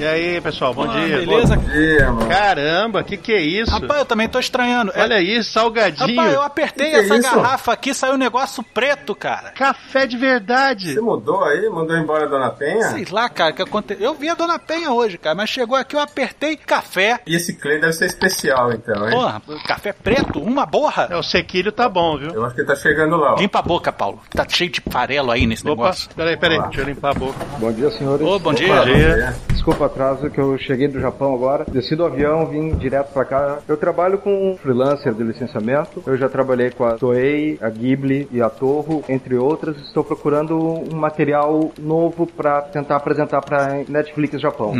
E aí, pessoal, bom Ah, dia. beleza? Bom dia, mano. Caramba, que que é isso? Rapaz, eu também tô estranhando. É- Olha aí, salgadinho. Rapaz, eu apertei Que que é essa isso? garrafa aqui, saiu um negócio preto, cara. Café de verdade. Você mudou aí? Mandou embora a Dona Penha? Sei lá, cara, o que aconteceu. Eu vi a Dona Penha hoje, cara, mas chegou aqui, eu apertei café. E esse Clay deve ser especial, então, hein? Porra, café preto, uma borra. É, o sequilho tá bom, viu? Eu acho que ele tá chegando lá, ó. Limpa a boca, Paulo. Tá cheio de farelo aí nesse Opa, negócio. peraí, peraí, Olá. deixa eu limpar a boca. Bom dia, senhores. Ô, bom Opa, dia. dia. Desculpa atraso que eu cheguei do Japão agora. Desci do avião, vim direto pra cá. Eu trabalho com um freelancer de licenciamento. Eu já trabalhei com a Toei, a Ghibli e a Toho, entre outras. Estou procurando um material novo pra tentar apresentar pra Netflix Japão.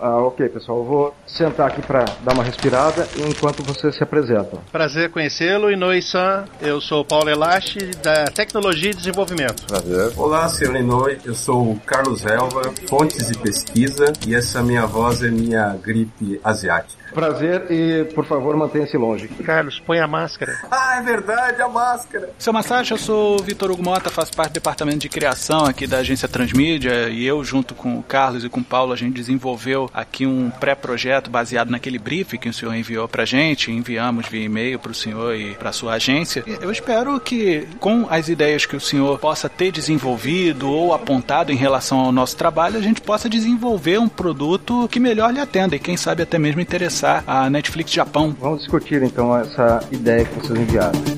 Ah, ok, pessoal. Eu vou sentar aqui pra dar uma respirada enquanto vocês se apresentam. Prazer conhecê-lo, Inoue-san. Eu sou o Paulo Elache, da Tecnologia e Desenvolvimento. Prazer. Olá, senhor Inoi. Eu sou o Carlos Elva, Fontes e Pesquisa, e essa minha voz é minha gripe asiática. Prazer e, por favor, mantenha-se longe. Carlos, põe a máscara. Ah, é verdade, a máscara. Seu Masashi, eu sou o Vitor Hugo Mota, faço parte do departamento de criação aqui da agência Transmídia e eu, junto com o Carlos e com o Paulo, a gente desenvolveu aqui um pré-projeto baseado naquele brief que o senhor enviou pra gente, enviamos via e-mail pro senhor e pra sua agência. Eu espero que, com as ideias que o senhor possa ter desenvolvido ou apontado em relação ao nosso trabalho, a gente possa desenvolver um produto que melhor lhe atenda e, quem sabe, até mesmo interessar a Netflix Japão. Vamos discutir então essa ideia que vocês enviaram.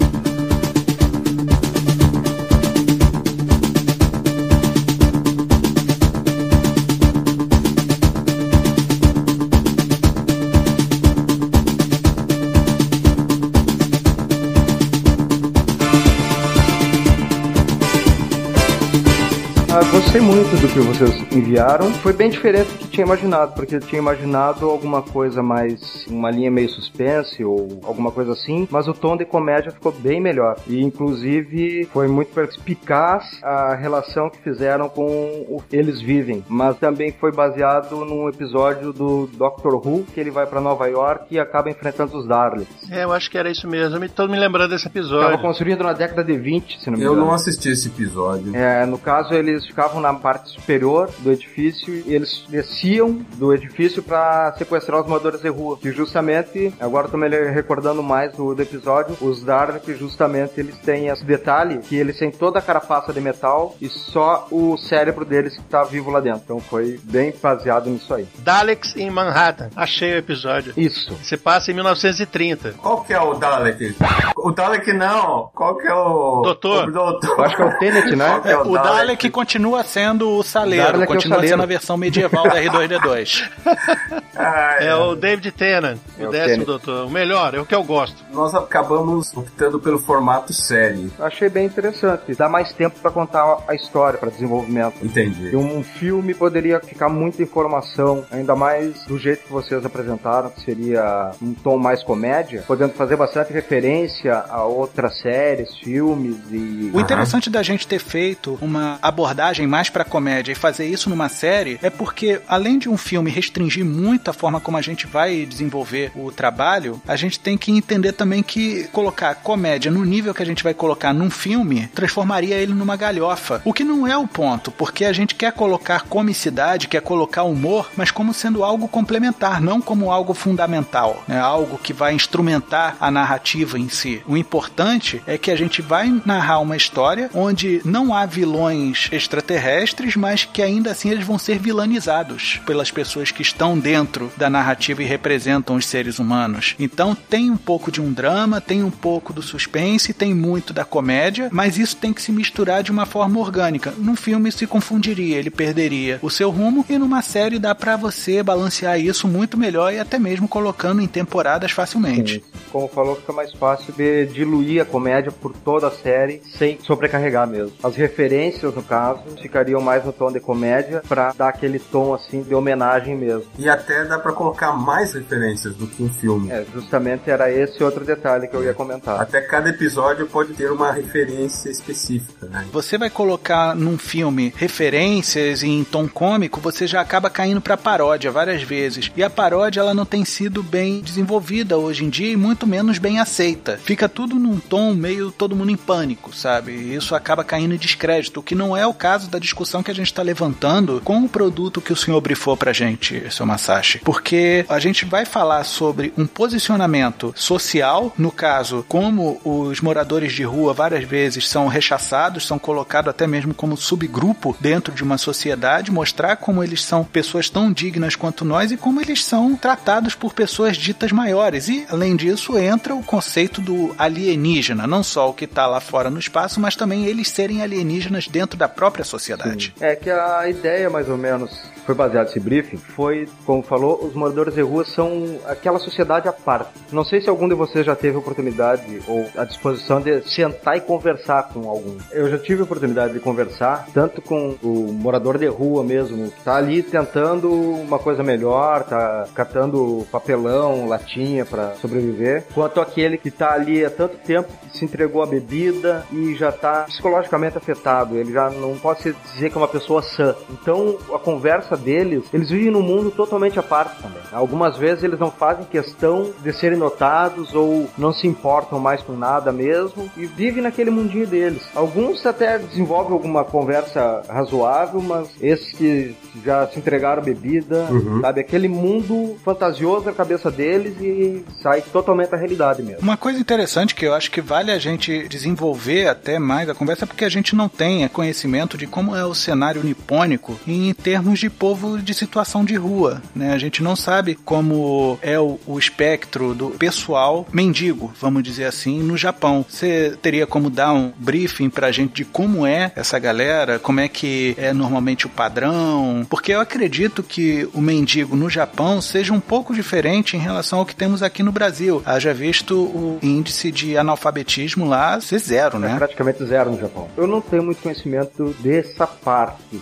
Muito do que vocês enviaram. Foi bem diferente do que tinha imaginado, porque eu tinha imaginado alguma coisa mais. uma linha meio suspense ou alguma coisa assim, mas o tom de comédia ficou bem melhor. E inclusive foi muito perspicaz a relação que fizeram com o que eles vivem. Mas também foi baseado num episódio do Doctor Who, que ele vai pra Nova York e acaba enfrentando os Daleks. É, eu acho que era isso mesmo. Eu tô me lembrando desse Estava episódio. construído na década de 20, se não me Eu engano. não assisti esse episódio. É, no caso, eles ficavam na parte superior do edifício e eles desciam do edifício para sequestrar os moradores de rua. E justamente, agora eu tô me recordando mais do, do episódio, os Daleks, justamente, eles têm esse detalhe que eles têm toda a carapaça de metal e só o cérebro deles que tá vivo lá dentro. Então foi bem baseado nisso aí. Daleks em Manhattan. Achei o episódio. Isso. Se passa em 1930. Qual que é o Dalek? O Dalek não. Qual que é o... Doutor. O doutor. Eu acho que é o Tenet, né? Que é O Dalek continua sendo o saleiro, é continua saleiro. sendo a versão medieval da R2D2. Ah, É o David Tennant, É o o décimo Tennant. doutor. O melhor, é o que eu gosto. Nós acabamos optando pelo formato série. Achei bem interessante. Dá mais tempo para contar a história, para desenvolvimento. Entendi. E um filme poderia ficar muita informação, ainda mais do jeito que vocês apresentaram, que seria um tom mais comédia, podendo fazer bastante referência a outras séries, filmes e. O interessante da gente ter feito uma abordagem mais pra comédia e fazer isso numa série é porque, além de um filme restringir muito a forma como a gente vai desenvolver o trabalho, a gente tem que entender também que colocar comédia no nível que a gente vai colocar num filme transformaria ele numa galhofa. O que não é o ponto, porque a gente quer colocar comicidade, quer colocar humor, mas como sendo algo complementar, não como algo fundamental, né? algo que vai instrumentar a narrativa em si. O importante é que a gente vai narrar uma história onde não há vilões extraterrestres, mas que ainda assim eles vão ser vilanizados pelas pessoas que estão dentro da narrativa e representam os seres humanos. Então tem um pouco de um drama, tem um pouco do suspense, tem muito da comédia, mas isso tem que se misturar de uma forma orgânica. Num filme se confundiria, ele perderia o seu rumo e numa série dá pra você balancear isso muito melhor e até mesmo colocando em temporadas facilmente. Como falou, fica mais fácil de diluir a comédia por toda a série sem sobrecarregar mesmo. As referências, no caso, ficariam mais no tom de comédia para dar aquele tom assim de homenagem mesmo. E até dá para colocar mais referências do que um filme. É, justamente era esse outro detalhe que eu ia comentar. Até cada episódio pode ter uma referência específica, né? Você vai colocar num filme referências em tom cômico, você já acaba caindo para paródia várias vezes. E a paródia ela não tem sido bem desenvolvida hoje em dia e muito menos bem aceita. Fica tudo num tom meio todo mundo em pânico, sabe? E isso acaba caindo em descrédito, o que não é o caso da discussão que a gente está levantando com o produto que o senhor brifou pra gente, seu Masashi. Porque a gente vai falar sobre um posicionamento social, no caso, como os moradores de rua várias vezes são rechaçados, são colocados até mesmo como subgrupo dentro de uma sociedade, mostrar como eles são pessoas tão dignas quanto nós e como eles são tratados por pessoas ditas maiores. E, além disso, entra o conceito do alienígena, não só o que está lá fora no espaço, mas também eles serem alienígenas dentro da própria sociedade. É que a ideia, mais ou menos, foi baseado nesse briefing, foi, como falou, os moradores de rua são aquela sociedade à parte. Não sei se algum de vocês já teve oportunidade ou a disposição de sentar e conversar com algum. Eu já tive oportunidade de conversar, tanto com o morador de rua mesmo, que tá ali tentando uma coisa melhor, tá catando papelão, latinha para sobreviver, quanto aquele que tá ali há tanto tempo que se entregou à bebida e já tá psicologicamente afetado. Ele já não pode dizer que é uma pessoa sã. Então, a conversa deles, eles vivem num mundo totalmente à parte também. Algumas vezes eles não fazem questão de serem notados ou não se importam mais com nada mesmo e vivem naquele mundinho deles. Alguns até desenvolvem alguma conversa razoável, mas esses que já se entregaram bebida, uhum. sabe? Aquele mundo fantasioso na cabeça deles e sai totalmente da realidade mesmo. Uma coisa interessante que eu acho que vale a gente desenvolver até mais a conversa é porque a gente não tem conhecimento de como é o cenário nipônico em termos de povo de situação de rua, né? A gente não sabe como é o, o espectro do pessoal mendigo, vamos dizer assim, no Japão. Você teria como dar um briefing pra gente de como é essa galera, como é que é normalmente o padrão? Porque eu acredito que o mendigo no Japão seja um pouco diferente em relação ao que temos aqui no Brasil. Haja visto o índice de analfabetismo lá ser zero, né? É praticamente zero no Japão. Eu não tenho muito conhecimento dessa parte.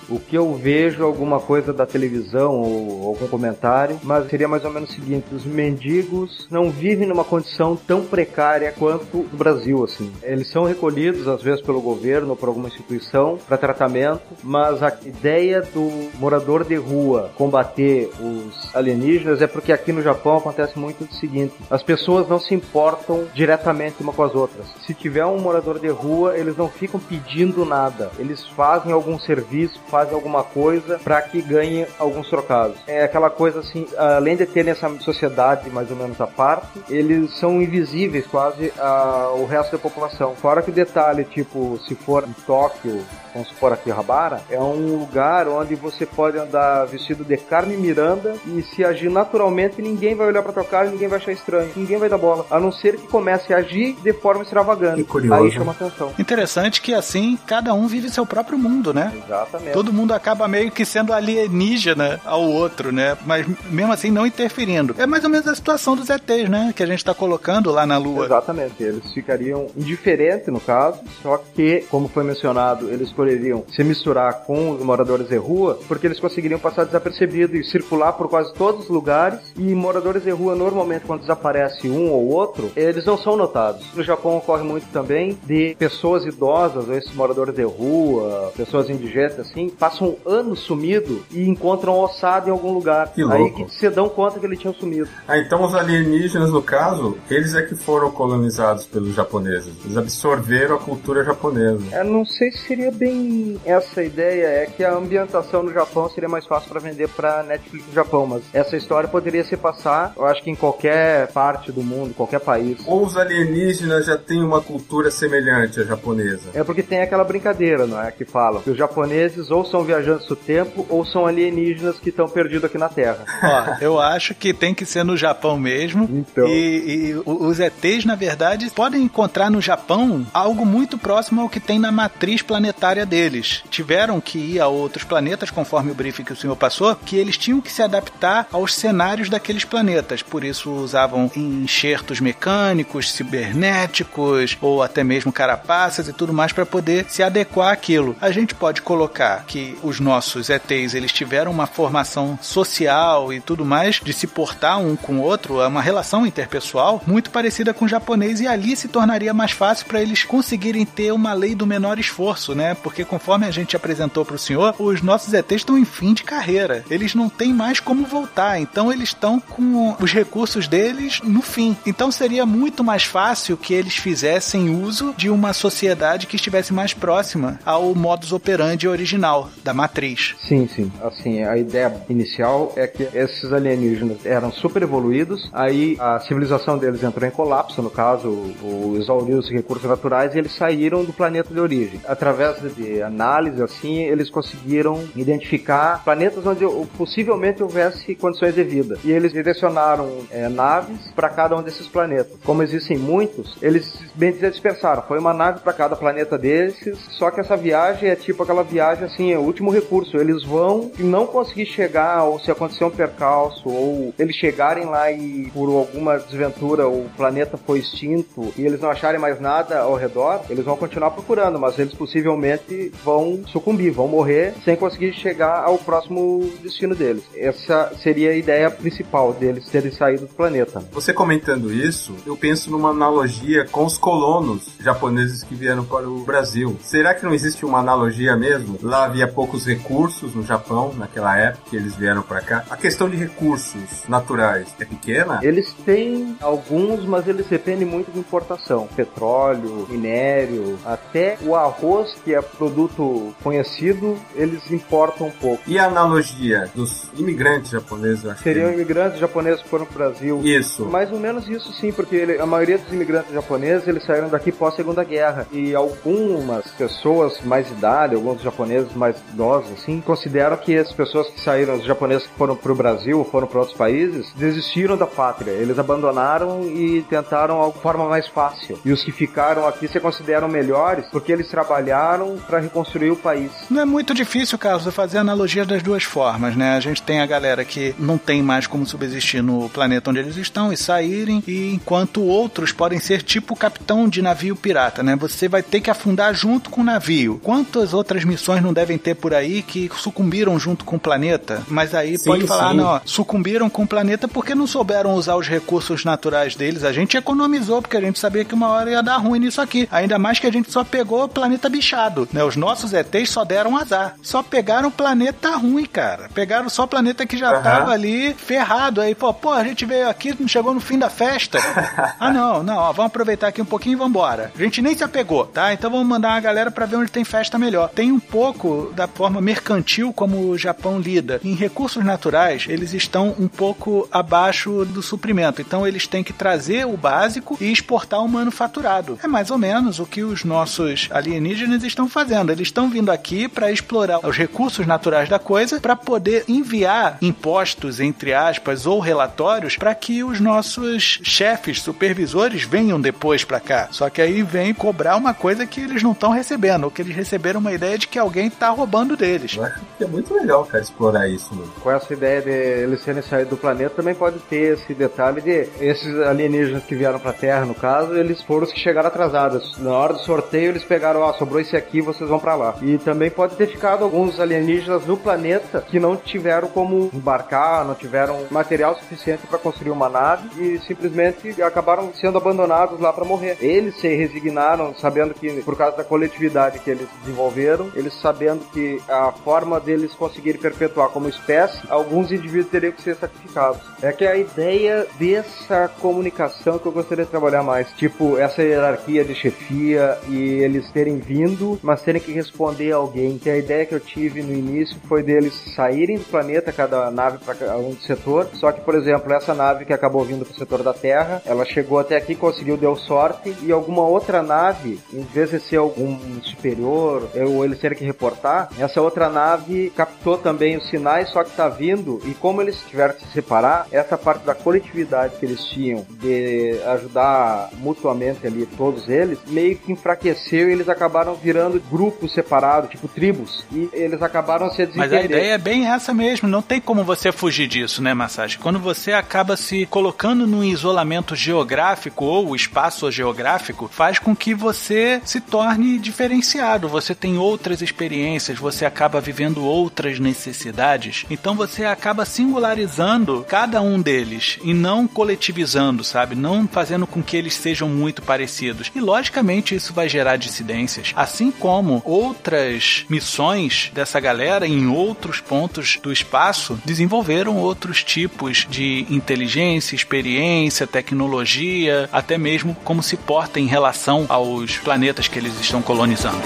O que eu vejo alguma coisa da televisão ou algum comentário, mas seria mais ou menos o seguinte: os mendigos não vivem numa condição tão precária quanto o Brasil, assim. Eles são recolhidos às vezes pelo governo ou por alguma instituição para tratamento, mas a ideia do morador de rua combater os alienígenas é porque aqui no Japão acontece muito o seguinte: as pessoas não se importam diretamente uma com as outras. Se tiver um morador de rua, eles não ficam pedindo nada. Eles fazem algum serviço, fazem alguma coisa para que ganhe alguns trocados. É aquela coisa assim, além de terem essa sociedade mais ou menos à parte, eles são invisíveis quase ao resto da população. Fora que o detalhe, tipo, se for em Tóquio, vamos supor aqui Rabara, é um lugar onde você pode andar vestido de carne Miranda e se agir naturalmente, ninguém vai olhar pra tua cara e ninguém vai achar estranho. Ninguém vai dar bola. A não ser que comece a agir de forma extravagante. curioso. Aí chama atenção. Interessante que assim, cada um vive seu próprio mundo, né? Exatamente. Todo mundo acaba meio que sendo alienígena ao outro, né? Mas mesmo assim não interferindo. É mais ou menos a situação dos ETs, né? Que a gente tá colocando lá na Lua. Exatamente. Eles ficariam indiferentes no caso, só que, como foi mencionado, eles escolheriam se misturar com os moradores de rua, porque eles conseguiriam passar desapercebido e circular por quase todos os lugares. E moradores de rua, normalmente, quando desaparece um ou outro, eles não são notados. No Japão ocorre muito também de pessoas idosas, esses moradores de rua, pessoas indigentes, assim, passam anos sumido e encontram ossado em algum lugar. Que Aí que se dão conta que ele tinha sumido. Ah, então os alienígenas, no caso, eles é que foram colonizados pelos japoneses. Eles absorveram a cultura japonesa. Eu não sei se seria bem essa ideia, é que a ambientação no Japão seria mais fácil para vender para Netflix no Japão, mas essa história poderia se passar, eu acho que em qualquer parte do mundo, qualquer país. Ou os alienígenas já têm uma cultura semelhante à japonesa? É porque tem aquela brincadeira, não é? Que falam que os japoneses ou são viajantes do tempo ou são alienígenas que estão perdidos aqui na Terra. Ó, eu acho que tem que ser no Japão mesmo. Então. E, e os ETs, na verdade, podem encontrar no Japão algo muito próximo ao que tem na matriz planetária deles. Tiveram que ir a outros planetas, conforme o briefing que o senhor passou, que eles tinham que se adaptar aos cenários daqueles planetas. Por isso usavam enxertos mecânicos, cibernéticos, ou até mesmo carapaças e tudo mais para poder se adequar àquilo. a gente pode colocar que os nossos ETs eles tiveram uma formação social e tudo mais de se portar um com o outro, é uma relação interpessoal muito parecida com o japonês e ali se tornaria mais fácil para eles conseguirem ter uma lei do menor esforço, né? Porque conforme a gente apresentou para o senhor, os nossos ETs estão em fim de carreira. Eles não têm mais como voltar, então eles estão com os recursos deles no fim. Então seria muito mais fácil que eles fizessem uso de uma sociedade que estivesse mais próxima ao modus operandi original da matriz. Sim, sim. Assim, a ideia inicial é que esses alienígenas eram super evoluídos, aí a civilização deles entrou em colapso, no caso, o, exauriu os recursos naturais e eles saíram do planeta de origem. Através de análise, assim, eles conseguiram identificar planetas onde possivelmente houvesse condições de vida. E eles direcionaram é, naves para cada um desses planetas. Como existem muitos, eles bem dizer dispersaram. Foi uma nave para cada planeta desses, só que essa viagem é tipo aquela viagem assim, é o último recurso. Eles vão e não conseguir chegar, ou se acontecer um percalço, ou eles chegarem lá e por alguma desventura o planeta foi extinto e eles não acharem mais nada ao redor, eles vão continuar procurando, mas eles possivelmente vão sucumbir, vão morrer sem conseguir chegar ao próximo destino deles. Essa seria a ideia principal deles terem saído do planeta. Você comentando isso, eu penso numa analogia com os colonos japoneses que vieram para o Brasil. Será que não existe uma analogia mesmo? Lá havia poucos recursos no Japão naquela época que eles vieram para cá. A questão de recursos naturais é pequena? Eles têm alguns, mas eles dependem muito de importação. Petróleo, minério, até o arroz, que é produto conhecido, eles importam um pouco. E a analogia dos imigrantes japoneses, eu acho Seriam que... imigrantes japoneses que foram para o Brasil. Isso. Mais ou menos isso sim, porque ele, a maioria dos imigrantes japoneses, eles saíram daqui pós Segunda Guerra. E algumas pessoas mais idade, alguns japoneses mais idosos, assim, consideram que as pessoas que saíram, os japoneses que foram para o Brasil, foram para outros países, desistiram da pátria. Eles abandonaram e tentaram a forma mais fácil. E os que ficaram aqui se consideram melhores porque eles trabalharam para reconstruir o país. Não é muito difícil, Carlos, fazer analogia das duas formas, né? A gente tem a galera que não tem mais como subsistir no planeta onde eles estão e saírem, e enquanto outros podem ser tipo capitão de navio pirata, né? Você vai ter que afundar junto com o navio. Quantas outras missões não devem ter por aí que sucumbiram junto com o planeta? Mas aí sim, pode falar, sim. não, sucumbiram com o planeta porque não souberam usar os recursos naturais deles. A gente economizou porque a gente sabia que uma hora ia dar ruim nisso aqui. Ainda mais que a gente só pegou o planeta bichado, né? Os nossos ETs só deram azar. Só pegaram o planeta ruim, cara. Pegaram só o planeta que já uhum. tava ali ferrado. Aí, pô, pô, a gente veio aqui, não chegou no fim da festa. ah, não, não, ó, vamos aproveitar aqui um pouquinho e vambora. A gente nem se apegou, tá? Então vamos mandar uma galera para ver onde tem festa melhor. Tem um pouco da forma mercantil como o Japão lida. Em recursos naturais, eles estão um pouco abaixo do suprimento. Então eles têm que trazer o básico e exportar o manufaturado. É mais ou menos o que os nossos alienígenas estão fazendo. Eles estão vindo aqui para explorar os recursos naturais da coisa para poder enviar impostos, entre aspas, ou relatórios para que os nossos chefes, supervisores venham depois para cá. Só que aí vem cobrar uma coisa que eles não estão recebendo, ou que eles receberam uma ideia de que alguém está roubando deles. É muito legal, cara, explorar isso. Mano. Com essa ideia de eles serem saídos do planeta, também pode ter esse detalhe de esses alienígenas que vieram para a Terra, no caso, eles foram os que chegaram atrasados. Na hora do sorteio, eles pegaram, ó, sobrou esse aqui, vocês vão para lá. E também pode ter ficado alguns alienígenas no planeta que não tiveram como embarcar, não tiveram material suficiente para construir uma nave e simplesmente acabaram sendo abandonados lá para morrer. Eles se resignaram sabendo que por causa da coletividade que eles desenvolveram, eles sabendo que a forma deles conseguirem perpetuar como espécie, alguns indivíduos teriam que ser sacrificados. É que a ideia dessa comunicação que eu gostaria de trabalhar mais, tipo essa hierarquia de chefia e eles terem vindo, mas terem que responder a alguém. Que a ideia que eu tive no início foi deles saírem do planeta, cada nave para um setor. Só que, por exemplo, essa nave que acabou vindo para o setor da Terra, ela chegou até aqui, conseguiu, deu sorte, e alguma outra nave, em vez de ser algum superior, ou eles terem que reportar, essa outra nave captou também os sinais, só que está vindo, e como eles tiveram que se separar, essa parte da coletividade que eles tinham de ajudar mutuamente ali todos eles, meio que enfraqueceu e eles acabaram virando grupos separados, tipo tribos, e eles acabaram se Mas a ideia é bem essa mesmo, não tem como você fugir disso, né, Massagem? Quando você acaba se colocando num isolamento geográfico ou espaço geográfico, faz com que você se torne diferenciado, você tem outras experiências, você acaba vivendo outras necessidades, então você acaba singularizando cada um deles e não coletivizando, sabe? Não fazendo com que eles sejam muito parecidos. E logicamente isso vai gerar dissidências, assim como outras missões dessa galera em outros pontos do espaço desenvolveram outros tipos de inteligência, experiência, tecnologia, até mesmo como se porta em relação aos planetas que eles estão colonizando.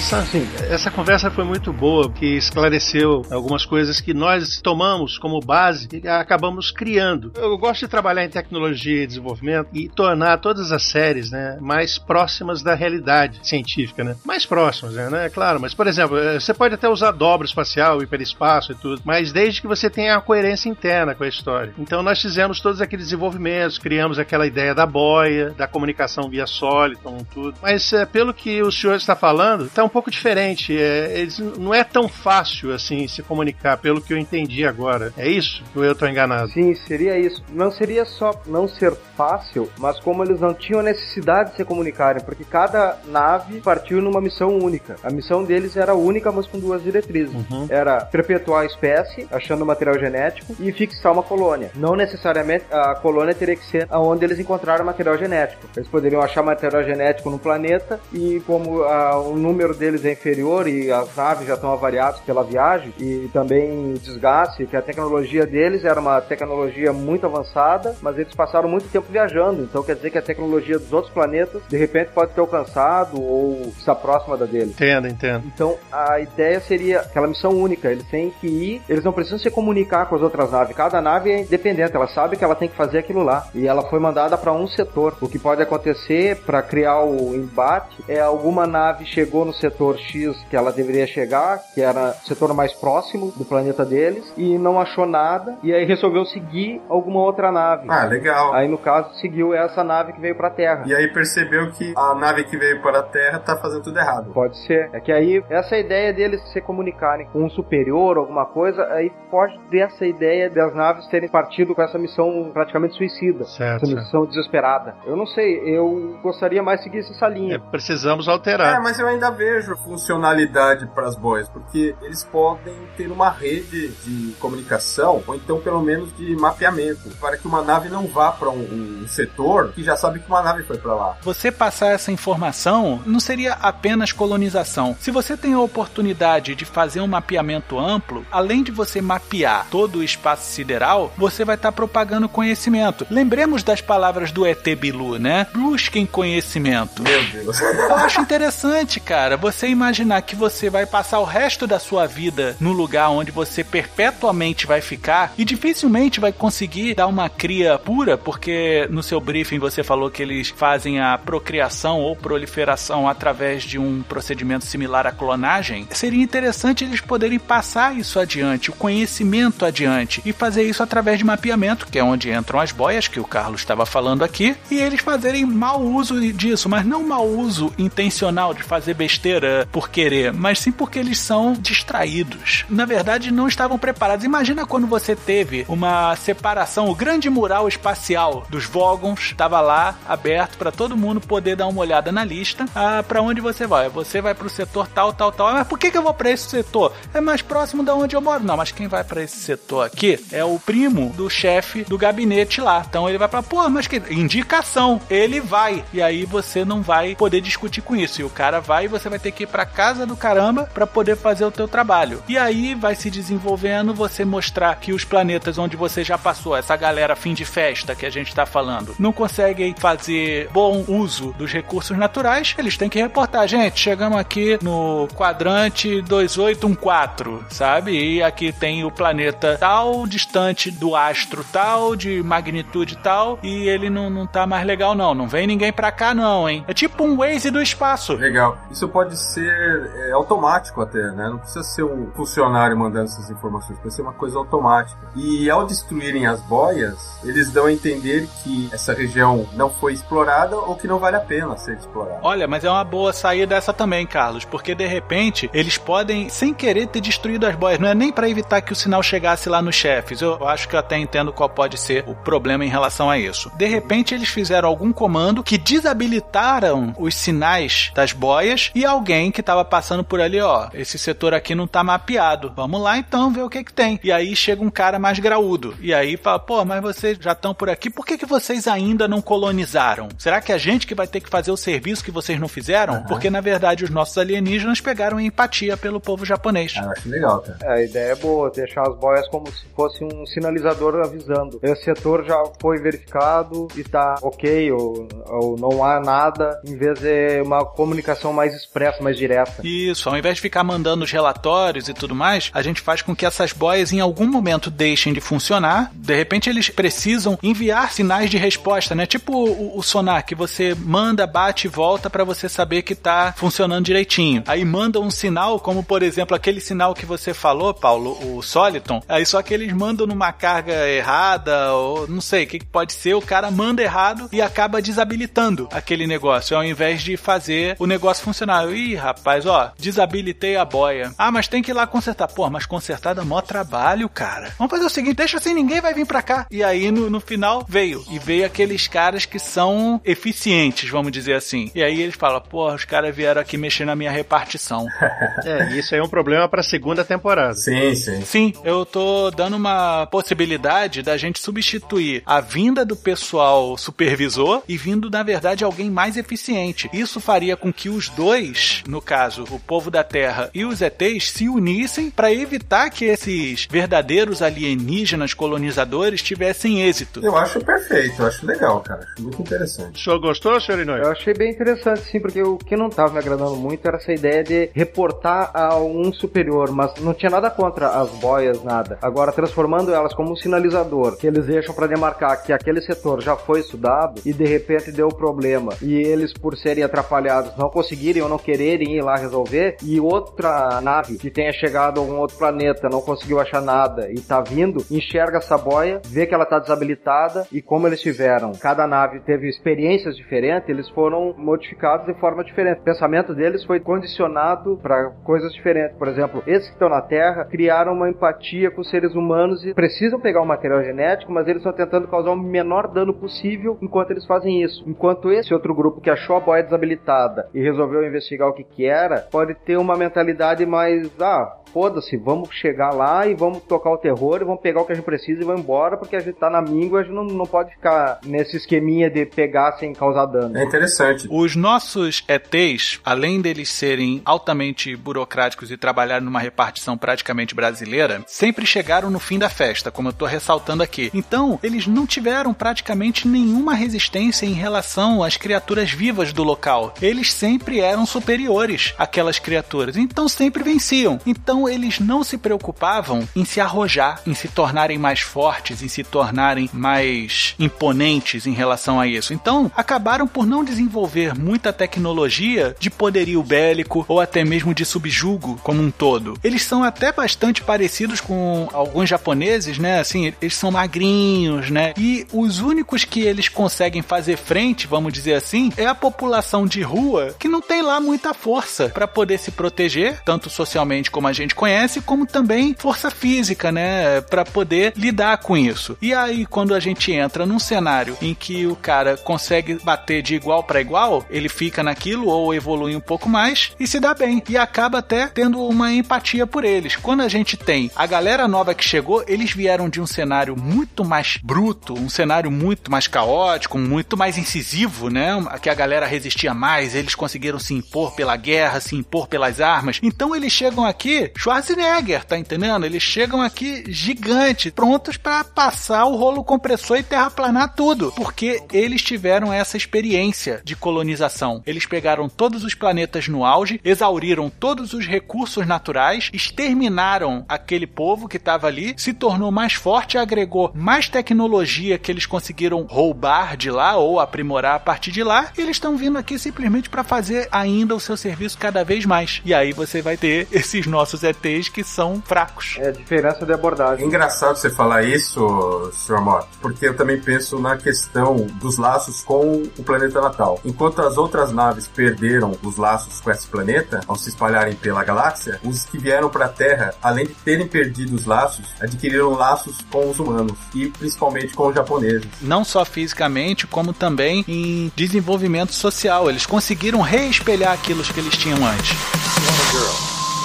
Noissa, sim, essa conversa foi muito boa, que esclareceu algumas coisas que nós tomamos como base e acabamos criando. Eu gosto de trabalhar em tecnologia e desenvolvimento e tornar todas as séries né, mais próximas da realidade científica, né? Mais próximas, né? É claro, mas por exemplo, eh, você pode até usar dobra espacial, hiperespaço e tudo, mas desde que você tenha a coerência interna com a história. Então nós fizemos todos aqueles desenvolvimentos, criamos aquela ideia da boia, da comunicação via Soliton, tudo. Mas é, pelo que o senhor está falando, está um pouco diferente. É, eles, não é tão fácil assim se comunicar, pelo que eu entendi agora. É isso? Ou eu estou enganado? Sim, seria isso. Não seria só não ser fácil, mas como eles não tinham necessidade de se comunicarem, porque cada nave partiu numa missão única. A missão deles era única, mas com duas diretrizes. Uhum. Era perpetuar a espécie, achando material genético, e fixar uma colônia. Não necessariamente a colônia teria que ser aonde eles encontraram material genético. Eles poderiam achar material genético no planeta e como a, o número deles é inferior e as naves já estão avariadas pela viagem e também desgaste, que a tecnologia deles era uma tecnologia muito avançada, mas eles passaram muito tempo viajando, então quer dizer que a tecnologia dos outros planetas de repente pode ter alcançado ou está próxima da deles. Entendo, entendo. Então a ideia seria aquela missão única, eles têm que ir, eles não precisam se comunicar com as outras naves, cada nave é independente, ela sabe que ela tem que fazer aquilo lá e ela foi mandada para um setor. O que pode acontecer para criar o embate é alguma nave chegou no setor X que ela deveria chegar, que era o setor mais próximo do planeta deles, e não achou nada, e aí resolveu seguir alguma outra nave. Ah, legal. Aí no caso seguiu essa nave que veio pra Terra. E aí percebeu que a nave que veio para a Terra tá fazendo tudo errado. Pode ser. É que aí essa ideia deles se comunicarem com um superior, alguma coisa, aí pode ter essa ideia das naves terem partido com essa missão praticamente suicida. Certo. Essa missão desesperada. Eu não sei, eu gostaria mais de seguir essa linha. É, precisamos alterar. É, mas eu ainda vejo funcionalidade para as boias, porque eles podem ter uma rede de comunicação, ou então pelo menos de mapeamento, para que uma nave não vá para um, um, setor que já sabe que uma nave foi para lá. Você passar essa informação não seria apenas colonização. Se você tem a oportunidade de fazer um mapeamento amplo, além de você mapear todo o espaço sideral, você vai estar tá propagando conhecimento. Lembremos das palavras do ET Bilu, né? Busquem conhecimento. Meu Deus. Eu acho interessante, cara, você imaginar que você vai passar o resto da sua vida no lugar onde você perpetuamente vai ficar e dificilmente vai conseguir dar uma cria pura, porque no seu briefing você falou que eles fazem a procriação ou proliferação através de um procedimento similar à clonagem, seria interessante eles poderem passar isso adiante, o conhecimento adiante e fazer isso através de mapeamento, que é onde entram as boias que o Carlos estava falando aqui, e eles fazerem mau uso disso, mas não mau uso intencional de fazer besteira por querer, mas sim porque eles são distraídos. Na verdade, não estavam preparados. Imagina quando você teve uma separação, o grande mural espacial dos Vogons estava lá aberto para todo mundo poder dar uma olhada na lista. Ah, para onde você vai? Você vai para o setor tal, tal, tal. Mas por que, que eu vou para esse setor? É mais próximo da onde eu moro. Não, mas quem vai para esse setor aqui é o primo do chefe do gabinete lá. Então ele vai para, pô, mas que indicação. Ele vai. E aí você não vai poder discutir com isso. E o cara vai e você vai ter que ir pra casa do caramba para poder fazer o teu trabalho. E aí vai se desenvolvendo, você mostrar que os planetas onde você já passou, essa galera fim de festa que a gente tá falando, não conseguem fazer bom uso dos recursos naturais, eles têm que reportar, gente, chegamos aqui no quadrante 2814, sabe? E aqui tem o planeta tal, distante do astro tal, de magnitude tal, e ele não, não tá mais legal não, não vem ninguém pra cá não, hein? É tipo um Waze do espaço. Legal. Isso pode ser é, automático até, né? Não precisa ser um funcionário mandando essas informações, pode ser uma coisa automática. E ao destruírem as boias, eles dão a entender que essa região não foi explorada ou que não vale a pena ser explorada. Olha, mas é uma boa saída essa também, Carlos, porque de repente eles podem, sem querer, ter destruído as boias. Não é nem para evitar que o sinal chegasse lá nos chefes. Eu acho que eu até entendo qual pode ser o problema em relação a isso. De repente eles fizeram algum comando que desabilitaram os sinais das boias e alguém que estava passando por ali, ó, esse setor aqui não tá mapeado. Vamos lá então ver o que que tem. E aí chega um cara mais graúdo. E aí fala, pô, mas vocês já estão por aqui, por que que vocês ainda não colonizaram? Será que é a gente que vai ter que fazer o serviço que vocês não fizeram? Uhum. Porque na verdade os nossos alienígenas pegaram empatia pelo povo japonês. Ah, acho legal, cara. É, a ideia é boa, deixar as boias como se fosse um sinalizador avisando. Esse setor já foi verificado e tá ok, ou, ou não há nada, em vez de uma comunicação mais expressa, mais direta. Isso, ao invés de ficar mandando os relatórios e tudo mais, a gente faz com que essas boias em algum momento deixem de funcionar. De repente eles precisam enviar sinais de resposta, né? Tipo o, o sonar que você manda, bate e volta para você saber que tá funcionando direitinho. Aí manda um sinal, como por exemplo aquele sinal que você falou, Paulo, o Soliton. Aí só que eles mandam numa carga errada, ou não sei o que pode ser, o cara manda errado e acaba desabilitando aquele negócio, ao invés de fazer o negócio funcionar. Ih, rapaz, ó, desabilitei a boia. Ah, mas tem que ir lá consertar. Pô, mas consertar dá mó trabalho, cara. Vamos fazer o seguinte, deixa assim, ninguém vai vir pra cá. E aí no, no final veio. E veio aqueles caras que são eficientes, vamos dizer assim. E aí eles falam, pô, os caras vieram aqui mexer na minha repartição. é, isso aí é um problema pra segunda temporada. Sim, sim. Sim, eu tô dando uma possibilidade da gente substituir a vinda do pessoal supervisor e vindo, na verdade, alguém mais eficiente. Isso faria com que os dois, no caso, o povo da Terra e os ETs, se unissem para evitar que esses verdadeiros alienígenas colonizadores tivessem êxito. Eu acho perfeito, eu acho legal, cara. Acho muito interessante. O senhor gostou, senhor Inoi? Eu achei bem interessante, sim, porque o que não estava me agradando muito era essa ideia de reportar a um superior, mas não tinha nada contra as boias, nada. Agora, transformando elas como um sinalizador, que eles deixam para demarcar que aquele setor já foi estudado e de repente deu problema, e eles, por serem atrapalhados, não conseguirem ou não quererem ir lá resolver, e outra nave que tenha chegado a algum outro planeta não conseguiu achar nada e tá vindo, enxerga essa boia, vê que ela tá desabilitada e como eles tiveram, cada nave teve experiências diferentes, eles foram modificados de forma diferente. O pensamento deles foi condicionado para coisas diferentes. Por exemplo, esses que estão na Terra criaram uma empatia com os seres humanos e precisam pegar o material genético, mas eles estão tentando causar o menor dano possível enquanto eles fazem isso. Enquanto esse outro grupo que achou a boia desabilitada e resolveu investigar o que que era, pode ter uma mentalidade mais, ah, foda-se, vamos chegar lá e vamos tocar o terror e vamos pegar o que a gente precisa e vamos embora, porque a gente tá na míngua, a gente não, não pode ficar nesse esqueminha de pegar sem causar dano. É interessante. Os nossos ETs, além deles serem altamente burocráticos e trabalharem numa repartição praticamente brasileira, sempre chegaram no fim da festa, como eu tô ressaltando aqui. Então, eles não tiveram praticamente nenhuma resistência em relação às criaturas vivas do local. Eles sempre eram superiores àquelas criaturas, então sempre venciam. Então, eles não se preocupavam em se arrojar, em se tornarem mais fortes, em se tornarem mais imponentes em relação a isso. Então, acabaram por não desenvolver muita tecnologia de poderio bélico ou até mesmo de subjugo como um todo. Eles são até bastante parecidos com alguns japoneses, né? Assim, eles são magrinhos, né? E os únicos que eles conseguem fazer frente, vamos dizer assim, é a população de rua que não tem lá muita força para poder se proteger, tanto socialmente como a gente conhece, como também força física, né? Para poder lidar com isso. E aí, quando a gente entra num cenário em que o cara consegue bater de igual para igual, ele fica naquilo ou evolui um pouco mais e se dá bem. E acaba até tendo uma empatia por eles. Quando a gente tem a galera nova que chegou, eles vieram de um cenário muito mais bruto, um cenário muito mais caótico, muito mais incisivo, né? Que a galera resistia mais, eles conseguiram se impor pela guerra, se impor pelas armas. Então eles chegam aqui, Schwarzenegger, tá entendendo? Eles chegam aqui gigantes, prontos para passar o rolo compressor e terraplanar tudo, porque eles tiveram essa experiência de colonização. Eles pegaram todos os planetas no auge, exauriram todos os recursos naturais, exterminaram aquele povo que estava ali, se tornou mais forte, agregou mais tecnologia que eles conseguiram roubar de lá ou aprimorar a partir de lá, eles estão vindo aqui simplesmente para fazer ainda o seu serviço cada vez mais. E aí você vai ter esses nossos ETs que são fracos. É a diferença de abordagem. É engraçado você falar isso, Sr. Mott, porque eu também penso na questão dos laços com o planeta natal. Enquanto as outras naves perderam os laços com esse planeta, ao se espalharem pela galáxia, os que vieram para a Terra, além de terem perdido os laços, adquiriram laços com os humanos e principalmente com os japoneses. Não só fisicamente, como também em desenvolvimento social. Eles conseguiram reespelhar aquilo que eles tinham antes.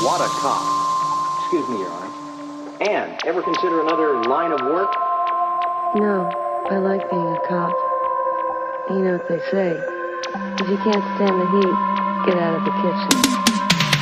What a cop. Excuse me, Your Honor. Anne, ever consider another line of work? No, I like being a cop. You know what they say. If you can't stand the heat, get out of the kitchen.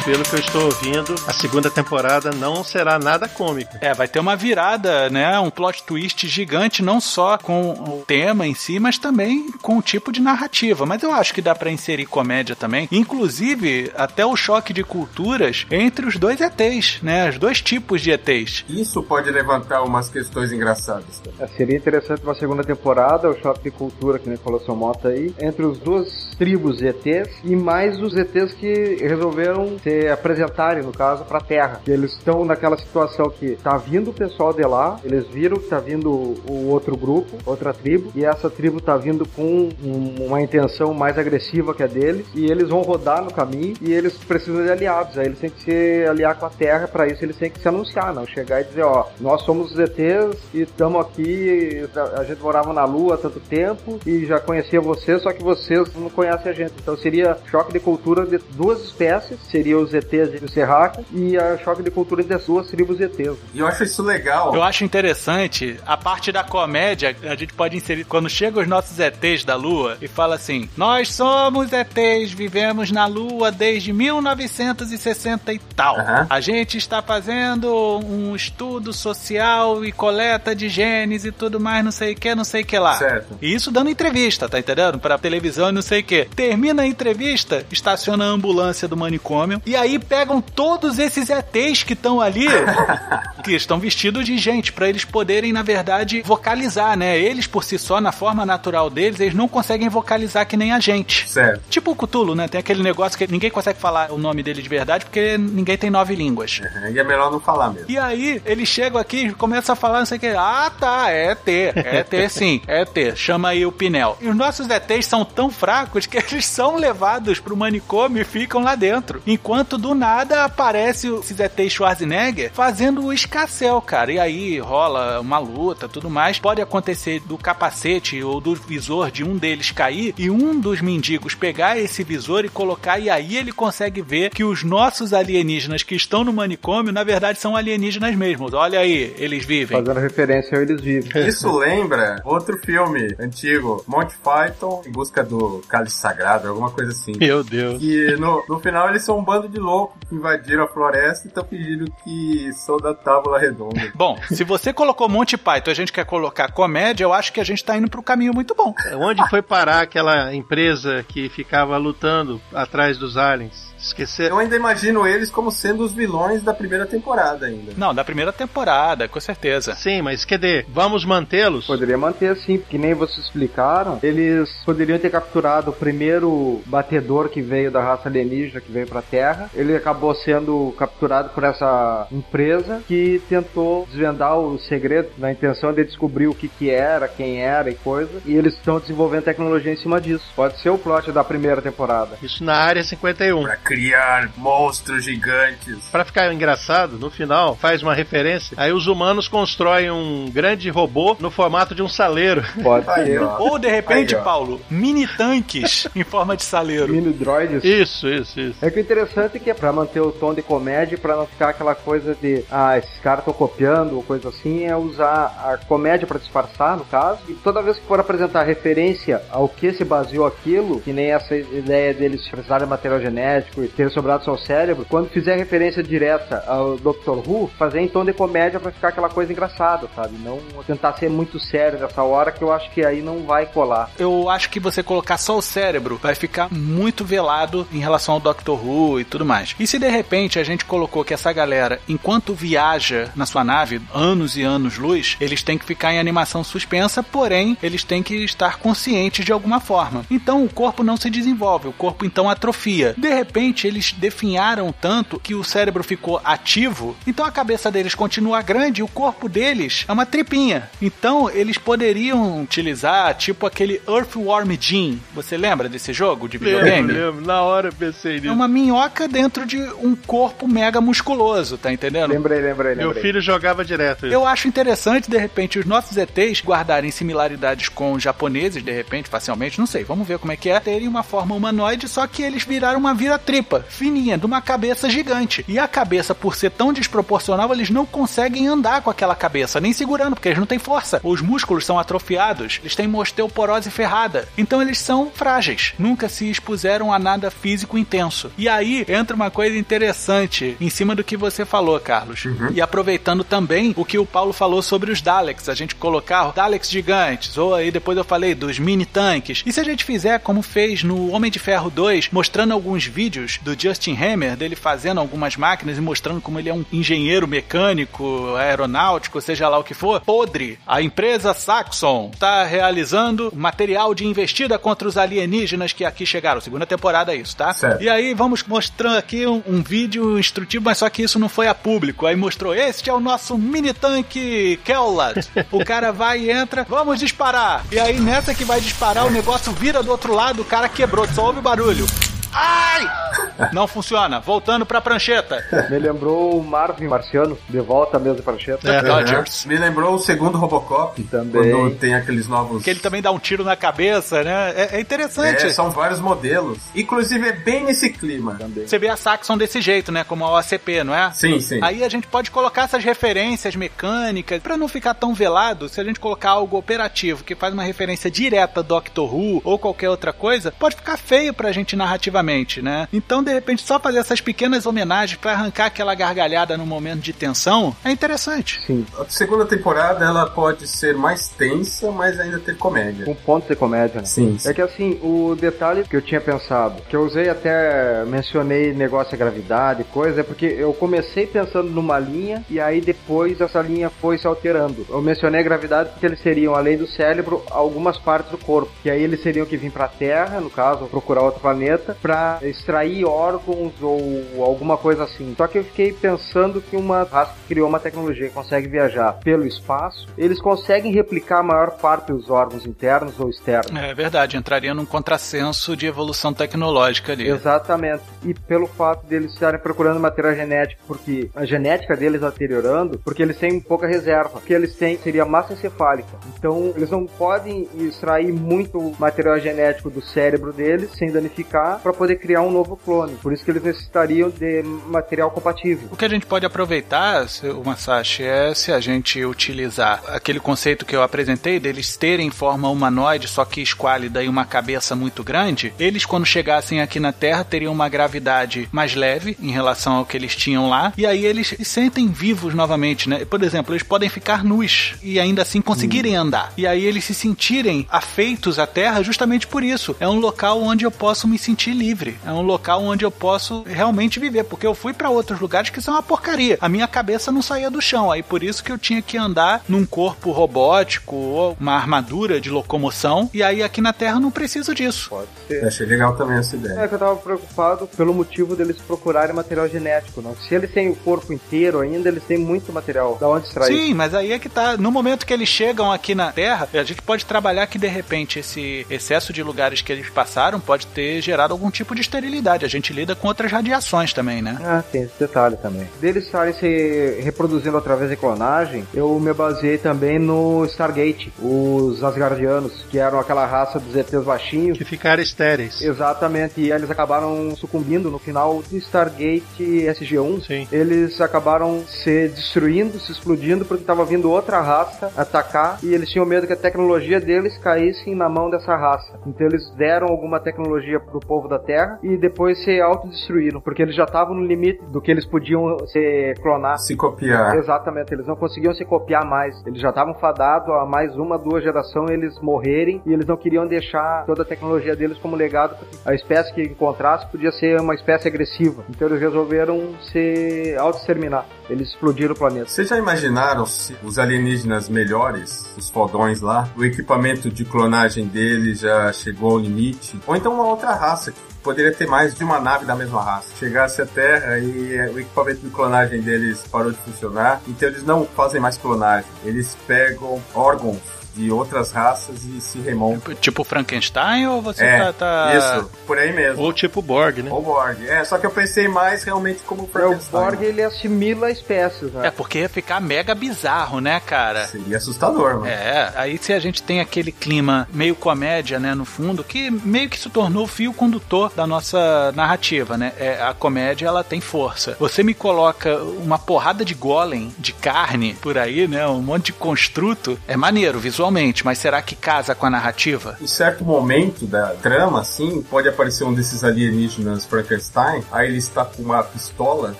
Pelo que eu estou ouvindo, a segunda temporada não será nada cômica. É, vai ter uma virada, né? Um plot twist gigante, não só com o tema em si, mas também com o tipo de narrativa. Mas eu acho que dá para inserir comédia também. Inclusive, até o choque de culturas entre os dois ETs, né? Os dois tipos de ETs. Isso pode levantar umas questões engraçadas. É, seria interessante uma segunda temporada, o choque de cultura, que nem falou seu Mota aí, entre os duas tribos ETs e mais os ETs que resolveram ser apresentarem, no caso, para a Terra. Que eles estão naquela situação que tá vindo o pessoal de lá, eles viram que tá vindo o outro grupo, outra tribo, e essa tribo tá vindo com um, uma intenção mais agressiva que a deles, e eles vão rodar no caminho e eles precisam de aliados. Aí eles têm que se aliar com a Terra, para isso eles têm que se anunciar, não chegar e dizer, ó, nós somos os ETs e estamos aqui, a gente morava na Lua há tanto tempo e já conhecia vocês, só que vocês não conhecem a gente. Então seria choque de cultura de duas espécies, seria os ETs e os Serracas, e a choque de cultura entre as duas tribos ETs. E eu acho isso legal. Eu acho interessante a parte da comédia, a gente pode inserir quando chegam os nossos ETs da Lua e fala assim: Nós somos ETs, vivemos na Lua desde 1960 e tal. Aham. A gente está fazendo um estudo social e coleta de genes e tudo mais, não sei o que, não sei o que lá. Certo. E isso dando entrevista, tá entendendo? Pra televisão e não sei o que. Termina a entrevista, estaciona a ambulância do manicômio e aí pegam todos esses ETs que estão ali, que estão vestidos de gente, pra eles poderem, na verdade, vocalizar, né? Eles por si só, na forma natural deles, eles não conseguem vocalizar que nem a gente. Certo. Tipo o Cthulhu, né? Tem aquele negócio que ninguém consegue falar o nome dele de verdade porque ninguém tem nove línguas. Uhum, E é melhor não falar mesmo. E aí, eles chegam aqui e começam a falar, não sei o que. Ah, tá, é ET. É ET sim, é ET. Chama aí o Pinel. E os nossos ETs são tão fracos que eles são levados pro manicômio e ficam lá dentro. Enquanto do nada aparece o ET Schwarzenegger fazendo o escassel, cara. E aí rola uma luta, tudo mais. Pode acontecer do capacete ou do visor de um deles cair e um dos mendigos pegar esse visor e colocar, e aí ele consegue ver que os nossos alienígenas que estão no manicômio, na verdade, são alienígenas mesmos. Olha aí, eles vivem. Fazendo referência ao Eles Vivem. Isso lembra outro filme antigo, Monty Python em busca do cálice sagrado, alguma coisa assim. Meu Deus. Que no, no final eles são um bando de loucos que invadiram a floresta e estão fingindo que são da tábula redonda. Bom, se você colocou Monty Python e a gente quer colocar comédia, eu acho que a gente tá indo pro caminho muito bom. Onde foi parar aquela empresa que ficava lutando atrás dos aliens? Esqueceram? Eu ainda imagino eles como sendo os vilões da primeira temporada ainda. Não, da primeira temporada, com certeza. Sim, mas cadê? Vamos mantê-los? Poderia manter assim, porque nem vocês explicaram, eles poderiam ter capturado o primeiro batedor que veio da raça alienígena, que veio pra Terra. Ele acabou sendo capturado por essa empresa que tentou desvendar o segredo na intenção de descobrir o que que era, quem era e coisa. E eles estão desenvolvendo tecnologia em cima disso. Pode ser o plot da primeira temporada. Isso na área 51. Pra criar monstros gigantes. Pra ficar engraçado, no final faz uma referência. Aí os humanos constroem um grande robô no formato de um saleiro. Pode Aí, ser. Ou, de repente, Aí. Paulo, mini tanques em forma de saleiro. Mini droids. Isso, isso, isso. É que o interessante é que é pra manter o tom de comédia, pra não ficar aquela coisa de, ah, esses caras estão copiando ou coisa assim, é usar a comédia para disfarçar, no caso. E toda vez que for apresentar referência ao que se baseou aquilo, que nem essa ideia deles precisarem de material genético ter sobrado seu cérebro, quando fizer referência direta ao Dr. Who, fazer em tom de comédia para ficar aquela coisa engraçada, sabe? Não tentar ser muito sério nessa hora, que eu acho que aí não vai colar. Eu acho que você colocar só o cérebro vai ficar muito velado em relação ao Doctor Who e tudo mais. E se de repente a gente colocou que essa galera, enquanto viaja na sua nave, anos e anos luz, eles têm que ficar em animação suspensa, porém eles têm que estar conscientes de alguma forma. Então o corpo não se desenvolve, o corpo então atrofia. De repente eles definharam tanto que o cérebro ficou ativo, então a cabeça deles continua grande e o corpo deles é uma tripinha. Então eles poderiam utilizar tipo aquele Earthworm Jim. Você lembra desse jogo de videogame? Lembro, lembro. Na hora eu pensei nisso. É uma minhoca dentro de um corpo mega musculoso, tá entendendo? Lembrei, lembrei, Meu lembrei. filho jogava direto isso. Eu acho interessante, de repente, os nossos ETs guardarem similaridades com os japoneses, de repente, facilmente, não sei, vamos ver como é que é, terem uma forma humanoide, só que eles viraram uma vira-tripa, fininha, de uma cabeça gigante. E a cabeça, por ser tão desproporcional, eles não conseguem andar com aquela cabeça, nem segurando, porque eles não têm força. Os músculos são atrofiados, eles têm osteoporose ferrada. Então eles são frágeis, nunca se expuseram a nada físico intenso. E aí entra uma coisa interessante em cima do que você falou, Carlos. E aproveitando também o que o Paulo falou sobre os Daleks, a gente colocar Daleks gigantes, ou aí depois eu falei dos mini tanques. E se a gente fizer como fez no Homem de Ferro 2, mostrando alguns vídeos do Justin Hammer, dele fazendo algumas máquinas e mostrando como ele é um engenheiro mecânico, aeronáutico, seja lá o que for, podre. A empresa Saxon está realizando material de investida contra os alienígenas que aqui chegaram. Segunda temporada é isso, tá? Certo. E aí vamos mostrando aqui um, um vídeo instrutivo, mas só que isso não foi a público. Aí mostrou, este é o nosso mini tanque Kellat. o cara vai e entra, vamos disparar. E aí nessa que vai disparar, o negócio vira do outro lado, o cara quebrou, só ouve o barulho. Ai! Não funciona. Voltando pra prancheta. Me lembrou o Marvin Marciano, de volta mesmo de prancheta. É. Dodgers. Me lembrou o segundo Robocop. Também. Quando tem aqueles novos. Que ele também dá um tiro na cabeça, né? É, é interessante. É, são vários modelos. Inclusive é bem nesse clima. Também. Você vê a Saxon desse jeito, né? Como a OCP, não é? Sim, sim. Aí a gente pode colocar essas referências mecânicas pra não ficar tão velado. Se a gente colocar algo operativo que faz uma referência direta a Doctor Who ou qualquer outra coisa, pode ficar feio pra gente narrativamente, né? Então, de repente, só fazer essas pequenas homenagens pra arrancar aquela gargalhada no momento de tensão é interessante. Sim, A segunda temporada ela pode ser mais tensa, mas ainda ter comédia. com ponto de comédia, né? Sim. É que assim, o detalhe que eu tinha pensado, que eu usei até, mencionei negócio da gravidade e coisa, é porque eu comecei pensando numa linha e aí depois essa linha foi se alterando. Eu mencionei a gravidade porque eles seriam, além do cérebro, algumas partes do corpo. Que aí eles seriam que vir pra Terra, no caso, procurar outro planeta, pra extrair órgãos ou alguma coisa assim. Só que eu fiquei pensando que uma raça que criou uma tecnologia que consegue viajar pelo espaço, eles conseguem replicar a maior parte dos órgãos internos ou externos. É verdade, entraria num contrassenso de evolução tecnológica ali. Exatamente. E pelo fato deles estarem procurando material genético, porque a genética deles está deteriorando, porque eles têm pouca reserva. O que eles têm seria massa encefálica. Então, eles não podem extrair muito material genético do cérebro deles sem danificar para poder criar um novo clone. Por isso que eles necessitariam de material compatível. O que a gente pode aproveitar, o Masashi, é se a gente utilizar aquele conceito que eu apresentei deles terem forma humanoide, só que esquálida e uma cabeça muito grande, eles quando chegassem aqui na Terra teriam uma gravidade mais leve em relação ao que eles tinham lá, e aí eles se sentem vivos novamente, né? Por exemplo, eles podem ficar nus e ainda assim conseguirem andar. E aí eles se sentirem afeitos à Terra justamente por isso. É um local onde eu posso me sentir livre. É um local onde eu posso realmente viver, porque eu fui para outros lugares que são uma porcaria. A minha cabeça não saía do chão, aí por isso que eu tinha que andar num corpo robótico ou uma armadura de locomoção, e aí aqui na Terra eu não preciso disso. Pode Eu ser. achei legal também essa É ideia. que eu tava preocupado pelo motivo deles procurarem material genético, não? Se eles têm o corpo inteiro ainda, eles têm muito material. Da onde extrair? Sim, mas aí é que tá. No momento que eles chegam aqui na Terra, a gente pode trabalhar que de repente esse excesso de lugares que eles passaram pode ter gerado algum tipo de esterilidade. A gente gente lida com outras radiações também, né? Ah, tem esse detalhe também. Deles estarem se reproduzindo através de clonagem, eu me baseei também no Stargate, os Asgardianos, que eram aquela raça dos ETs baixinhos. Que ficaram estéreis. Exatamente, e eles acabaram sucumbindo no final do Stargate SG-1. Sim. Eles acabaram se destruindo, se explodindo, porque estava vindo outra raça atacar e eles tinham medo que a tecnologia deles caísse na mão dessa raça. Então eles deram alguma tecnologia pro povo da Terra e depois se autodestruíram, porque eles já estavam no limite do que eles podiam se clonar. Se copiar. Exatamente, eles não conseguiam se copiar mais. Eles já estavam fadados a mais uma, duas gerações eles morrerem e eles não queriam deixar toda a tecnologia deles como legado, a espécie que encontrasse podia ser uma espécie agressiva. Então eles resolveram se autoexterminar. Eles explodiram o planeta. Vocês já imaginaram se os alienígenas melhores, os fodões lá, o equipamento de clonagem deles já chegou ao limite? Ou então uma outra raça que poderia ter mais de uma nave da mesma raça. Chegasse à Terra e o equipamento de clonagem deles parou de funcionar, então eles não fazem mais clonagem. Eles pegam órgãos de outras raças e se remontam. Tipo Frankenstein ou você É, tá, tá- isso, por aí mesmo. Ou tipo Borg, né? Ou Borg. É, só que eu pensei mais realmente como É, o Frankenstein. Borg ele assimila espécies, né? É, porque ia ficar mega bizarro, né, cara? Seria assustador, mano. É, aí se a gente tem aquele clima meio comédia, né, no fundo, que meio que se tornou o fio condutor da nossa narrativa, né? É, a comédia, ela tem força. Você me coloca uma porrada de golem, de carne, por aí, né, um monte de construto, é maneiro visualmente, mas será que casa com a narrativa? Em certo momento da trama, assim, pode aparecer um desses alienígenas Frankenstein, aí ele está com uma pistola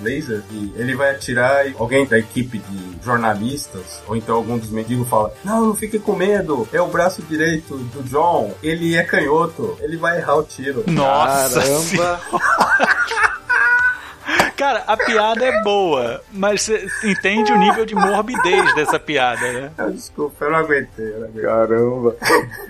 laser e ele vai atirar e alguém da equipe de jornalistas, ou então algum dos mendigos fala, não, não fique com medo, é o braço direito do John, ele é canhoto, ele vai errar o tiro. Nossa Caramba! Cara, a piada é boa, mas você entende o nível de morbidez dessa piada, né? Ah, Desculpa, eu não aguentei. Eu não aguentei. Caramba!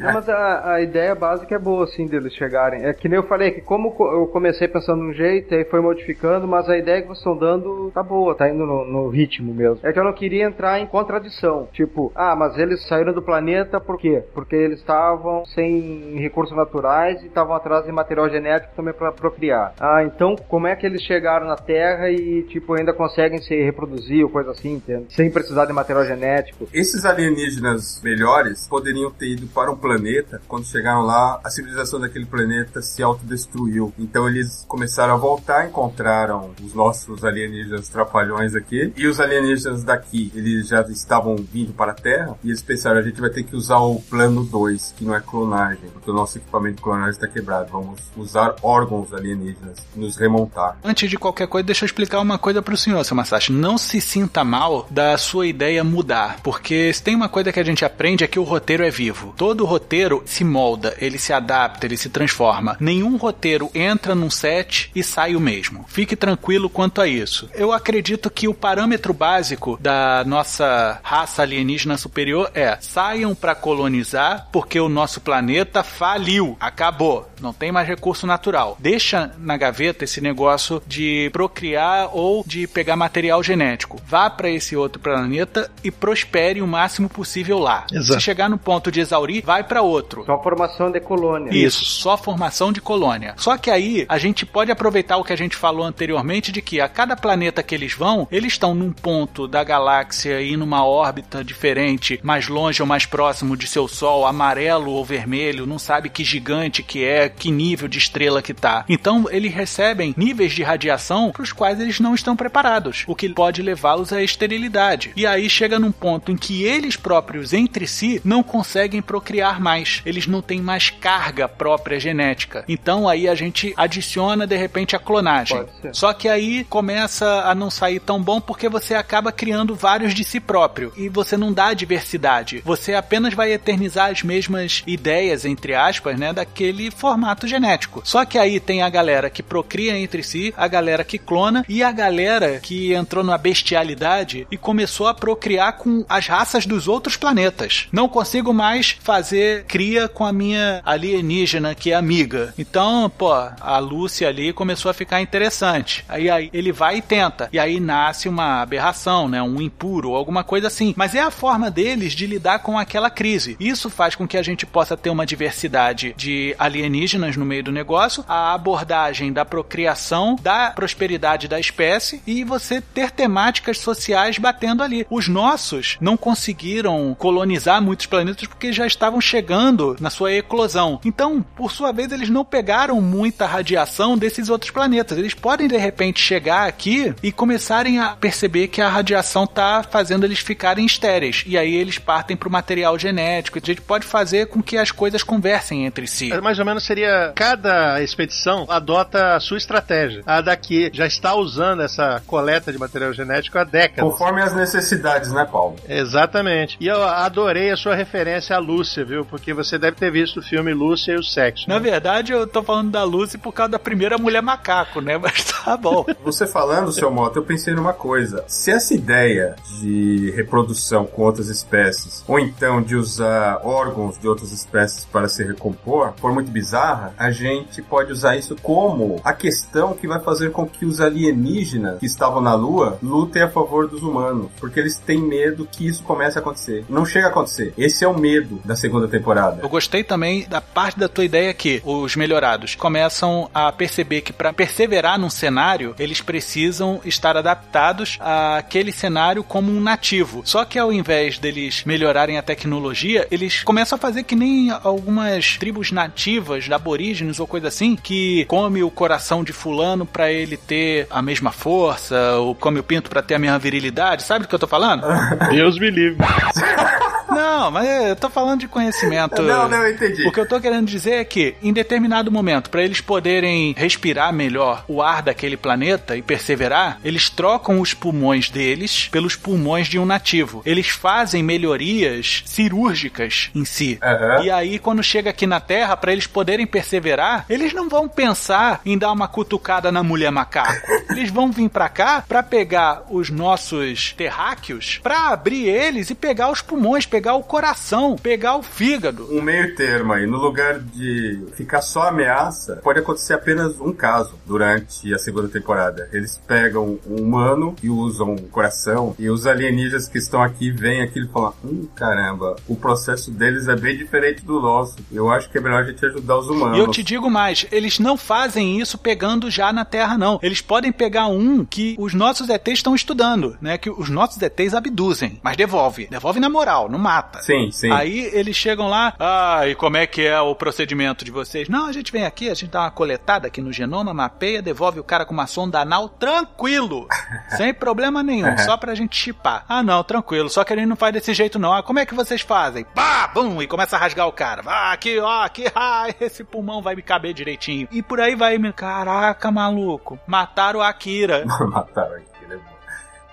Não, mas a, a ideia básica é boa, assim, deles chegarem. É que nem eu falei, que como co- eu comecei pensando num jeito, aí foi modificando, mas a ideia que vocês estão dando tá boa, tá indo no, no ritmo mesmo. É que eu não queria entrar em contradição. Tipo, ah, mas eles saíram do planeta por quê? Porque eles estavam sem recursos naturais e estavam atrás de material genético também para procriar. Ah, então como é que eles chegaram na Terra e, tipo, ainda conseguem se reproduzir ou coisa assim, entende? Sem precisar de material genético. Esses alienígenas melhores poderiam ter ido para um planeta. Quando chegaram lá, a civilização daquele planeta se autodestruiu. Então eles começaram a voltar, encontraram os nossos alienígenas trapalhões aqui. E os alienígenas daqui, eles já estavam vindo para a Terra. E eles pensaram, a gente vai ter que usar o plano 2, que não é clonagem. Porque o nosso equipamento de clonagem está quebrado. Vamos usar órgãos alienígenas e nos remontar. Antes de qualquer coisa, deixa eu explicar uma coisa pro senhor, seu Masashi. Não se sinta mal da sua ideia mudar, porque se tem uma coisa que a gente aprende é que o roteiro é vivo. Todo roteiro se molda, ele se adapta, ele se transforma. Nenhum roteiro entra num set e sai o mesmo. Fique tranquilo quanto a isso. Eu acredito que o parâmetro básico da nossa raça alienígena superior é saiam para colonizar porque o nosso planeta faliu, acabou, não tem mais recurso natural. Deixa na gaveta esse negócio de procriar ou de pegar material genético. Vá para esse outro planeta e prospere o máximo possível lá. Exato. Se chegar no ponto de exaurir, vai para outro. Só formação de colônia. Isso, só formação de colônia. Só que aí a gente pode aproveitar o que a gente falou anteriormente de que a cada planeta que eles vão, eles estão num ponto da galáxia e numa órbita diferente, mais longe ou mais próximo de seu sol, amarelo ou vermelho, não sabe que gigante que é, que nível de estrela que tá. Então eles recebem níveis de radiação para os quais eles não estão preparados, o que pode levá-los à esterilidade. E aí chega num ponto em que eles próprios entre si não conseguem procriar mais. Eles não têm mais carga própria genética. Então aí a gente adiciona de repente a clonagem. Só que aí começa a não sair tão bom porque você acaba criando vários de si próprio e você não dá diversidade. Você apenas vai eternizar as mesmas ideias, entre aspas, né, daquele formato genético. Só que aí tem a galera que procria entre si, a galera que ciclona e a galera que entrou na bestialidade e começou a procriar com as raças dos outros planetas. Não consigo mais fazer cria com a minha alienígena que é amiga. Então, pô, a Lúcia ali começou a ficar interessante. Aí, aí ele vai e tenta. E aí nasce uma aberração, né? Um impuro, alguma coisa assim. Mas é a forma deles de lidar com aquela crise. Isso faz com que a gente possa ter uma diversidade de alienígenas no meio do negócio, a abordagem da procriação, da prosperidade da espécie e você ter temáticas sociais batendo ali. Os nossos não conseguiram colonizar muitos planetas porque já estavam chegando na sua eclosão. Então, por sua vez, eles não pegaram muita radiação desses outros planetas. Eles podem de repente chegar aqui e começarem a perceber que a radiação está fazendo eles ficarem estéreis. E aí eles partem para o material genético. A gente pode fazer com que as coisas conversem entre si. É, Mais ou menos seria cada expedição adota a sua estratégia. A daqui já está usando essa coleta de material genético há décadas. Conforme as necessidades, né, Paulo? Exatamente. E eu adorei a sua referência à Lúcia, viu? Porque você deve ter visto o filme Lúcia e o Sexo. Na né? verdade, eu tô falando da Lucy por causa da primeira mulher macaco, né? Mas tá bom. Você falando, seu moto, eu pensei numa coisa. Se essa ideia de reprodução com outras espécies, ou então de usar órgãos de outras espécies para se recompor, for muito bizarra, a gente pode usar isso como a questão que vai fazer com que os alienígenas que estavam na Lua lutem a favor dos humanos. Porque eles têm medo que isso comece a acontecer. Não chega a acontecer. Esse é o medo da segunda temporada. Eu gostei também da parte da tua ideia que os melhorados começam a perceber que para perseverar num cenário, eles precisam estar adaptados àquele cenário como um nativo. Só que ao invés deles melhorarem a tecnologia, eles começam a fazer que nem algumas tribos nativas, aborígenes ou coisa assim, que come o coração de fulano para ele ter a mesma força, ou come o pinto para ter a mesma virilidade. Sabe do que eu tô falando? Deus me livre. Não, mas eu tô falando de conhecimento. Não, não, eu entendi. O que eu tô querendo dizer é que, em determinado momento, para eles poderem respirar melhor o ar daquele planeta e perseverar, eles trocam os pulmões deles pelos pulmões de um nativo. Eles fazem melhorias cirúrgicas em si. Aham. E aí, quando chega aqui na Terra, para eles poderem perseverar, eles não vão pensar em dar uma cutucada na mulher macaco. Eles vão vir pra cá pra pegar os nossos terráqueos, pra abrir eles e pegar os pulmões, pegar o coração, pegar o fígado. um meio termo aí. No lugar de ficar só ameaça, pode acontecer apenas um caso durante a segunda temporada. Eles pegam um humano e usam o coração, e os alienígenas que estão aqui veem aquilo e falam: Hum, caramba, o processo deles é bem diferente do nosso. Eu acho que é melhor a gente ajudar os humanos. E eu te digo mais, eles não fazem isso pegando já na Terra, não. Eles podem pegar um que os nossos ETs estão estudando, né? Que os nossos ETs abduzem, mas devolve. Devolve na moral, não mata. Sim, sim. Aí eles chegam lá, ah, e como é que é o procedimento de vocês? Não, a gente vem aqui, a gente dá uma coletada aqui no genoma, mapeia, devolve o cara com uma sonda anal tranquilo, sem problema nenhum, só pra gente chipar. Ah, não, tranquilo, só que ele não faz desse jeito não. Ah, como é que vocês fazem? Pá, bum, e começa a rasgar o cara. Ah, aqui, ó, aqui, ah, esse pulmão vai me caber direitinho. E por aí vai, caraca, maluco, mataram a Akira. Mataram né?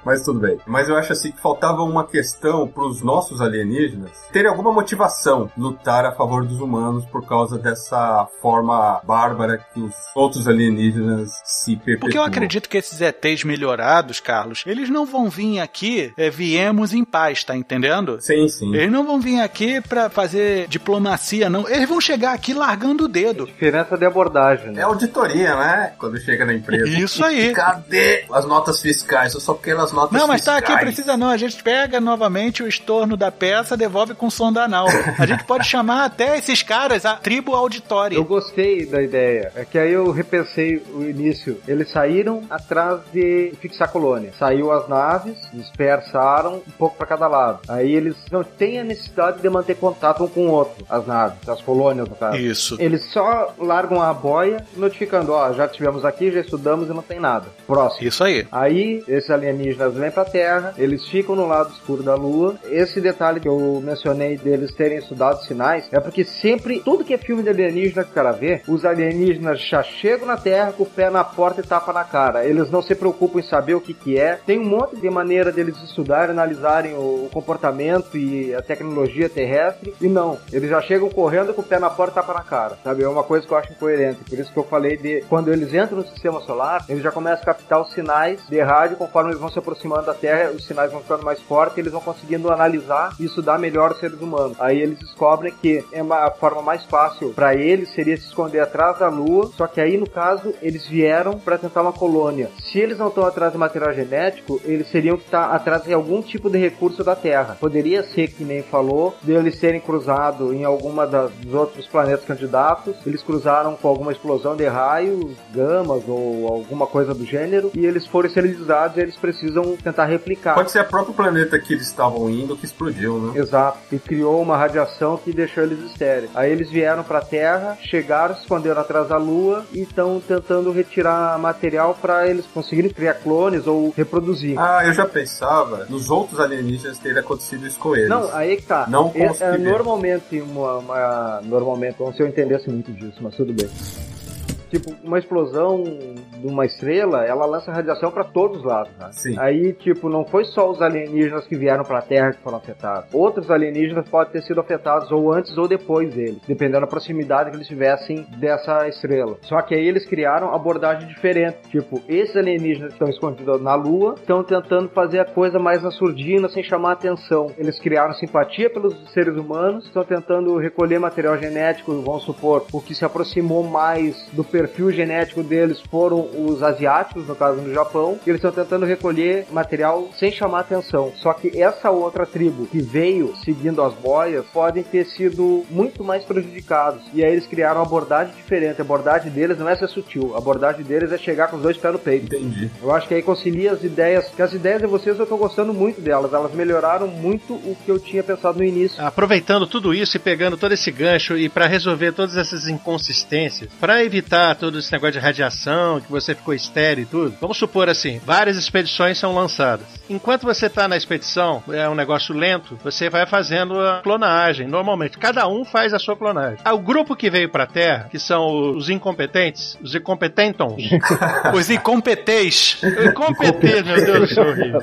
Mas tudo bem. Mas eu acho assim que faltava uma questão pros nossos alienígenas terem alguma motivação lutar a favor dos humanos por causa dessa forma bárbara que os outros alienígenas se perpetuam. Porque eu acredito que esses ETs melhorados, Carlos, eles não vão vir aqui, é, viemos em paz, tá entendendo? Sim, sim. Eles não vão vir aqui pra fazer diplomacia, não. Eles vão chegar aqui largando o dedo. Diferença de abordagem, né? É auditoria, né? Quando chega na empresa. Isso aí. Cadê as notas fiscais? Eu só quero as notas Não, mas tá fiscais. aqui, precisa não. A gente pega novamente o estorno da peça, devolve com sonda anal. A gente pode chamar até esses caras a tribo auditória. Eu gostei da ideia. É que aí eu repensei o início. Eles saíram atrás de fixar colônia. Saiu as naves, dispersaram um pouco para cada lado. Aí eles não têm a necessidade de manter contato um com o outro, as naves, as colônias no caso. Isso. Eles só largam a boia notificando, ó, já estivemos aqui, já estudamos e não tem nada. Próximo. Isso aí. Aí, esses alienígenas alienígenas vêm pra Terra, eles ficam no lado escuro da Lua. Esse detalhe que eu mencionei deles terem estudado sinais é porque sempre, tudo que é filme de alienígena que o cara vê, os alienígenas já chegam na Terra com o pé na porta e tapa na cara. Eles não se preocupam em saber o que que é. Tem um monte de maneira deles estudarem, analisarem o comportamento e a tecnologia terrestre. E não, eles já chegam correndo com o pé na porta e tapa na cara. Sabe? É uma coisa que eu acho incoerente. Por isso que eu falei de quando eles entram no sistema solar, eles já começam a captar os sinais de rádio conforme eles vão se da Terra, os sinais vão ficando mais fortes, eles vão conseguindo analisar e estudar melhor os seres humanos. Aí eles descobrem que é uma, a forma mais fácil para eles seria se esconder atrás da Lua, só que aí no caso eles vieram para tentar uma colônia. Se eles não estão atrás de material genético, eles seriam que estar tá atrás de algum tipo de recurso da Terra. Poderia ser que nem falou, de eles serem cruzados em alguma das, dos outros planetas candidatos, eles cruzaram com alguma explosão de raios, gamas ou alguma coisa do gênero, e eles foram esterilizados e eles precisam tentar replicar. Pode ser o próprio planeta que eles estavam indo que explodiu, né? Exato. E criou uma radiação que deixou eles estéreis. Aí eles vieram para a Terra, chegaram, se esconderam atrás da Lua e estão tentando retirar material para eles conseguirem criar clones ou reproduzir. Ah, eu já pensava nos outros alienígenas ter acontecido isso com eles. Não, aí que tá. Não é, é. Normalmente, uma, uma- normalmente, como se eu entendesse muito disso, mas tudo bem. Tipo, uma explosão de uma estrela, ela lança radiação para todos os lados, né? Aí, tipo, não foi só os alienígenas que vieram para a Terra que foram afetados. Outros alienígenas podem ter sido afetados ou antes ou depois deles, dependendo da proximidade que eles tivessem dessa estrela. Só que aí eles criaram abordagem diferente. Tipo, esses alienígenas que estão escondidos na Lua estão tentando fazer a coisa mais na surdina, sem chamar atenção. Eles criaram simpatia pelos seres humanos, estão tentando recolher material genético, vamos supor, o que se aproximou mais do perfil genético deles foram os asiáticos, no caso no Japão, e eles estão tentando recolher material sem chamar atenção. Só que essa outra tribo que veio seguindo as boias podem ter sido muito mais prejudicados. E aí eles criaram uma abordagem diferente. A abordagem deles não é ser sutil, a abordagem deles é chegar com os dois pés no peito. Entendi. Eu acho que aí concilia as ideias, que as ideias de vocês eu tô gostando muito delas, elas melhoraram muito o que eu tinha pensado no início. Aproveitando tudo isso e pegando todo esse gancho e para resolver todas essas inconsistências, para evitar todo esse negócio de radiação, que você ficou estéreo e tudo, vamos supor assim, várias expedições são lançadas. Enquanto você está na expedição, é um negócio lento, você vai fazendo a clonagem. Normalmente, cada um faz a sua clonagem. Ah, O grupo que veio para a Terra, que são os incompetentes, os incompetentons, Os incompetentes. Incompetente, meu Deus do céu, horrível.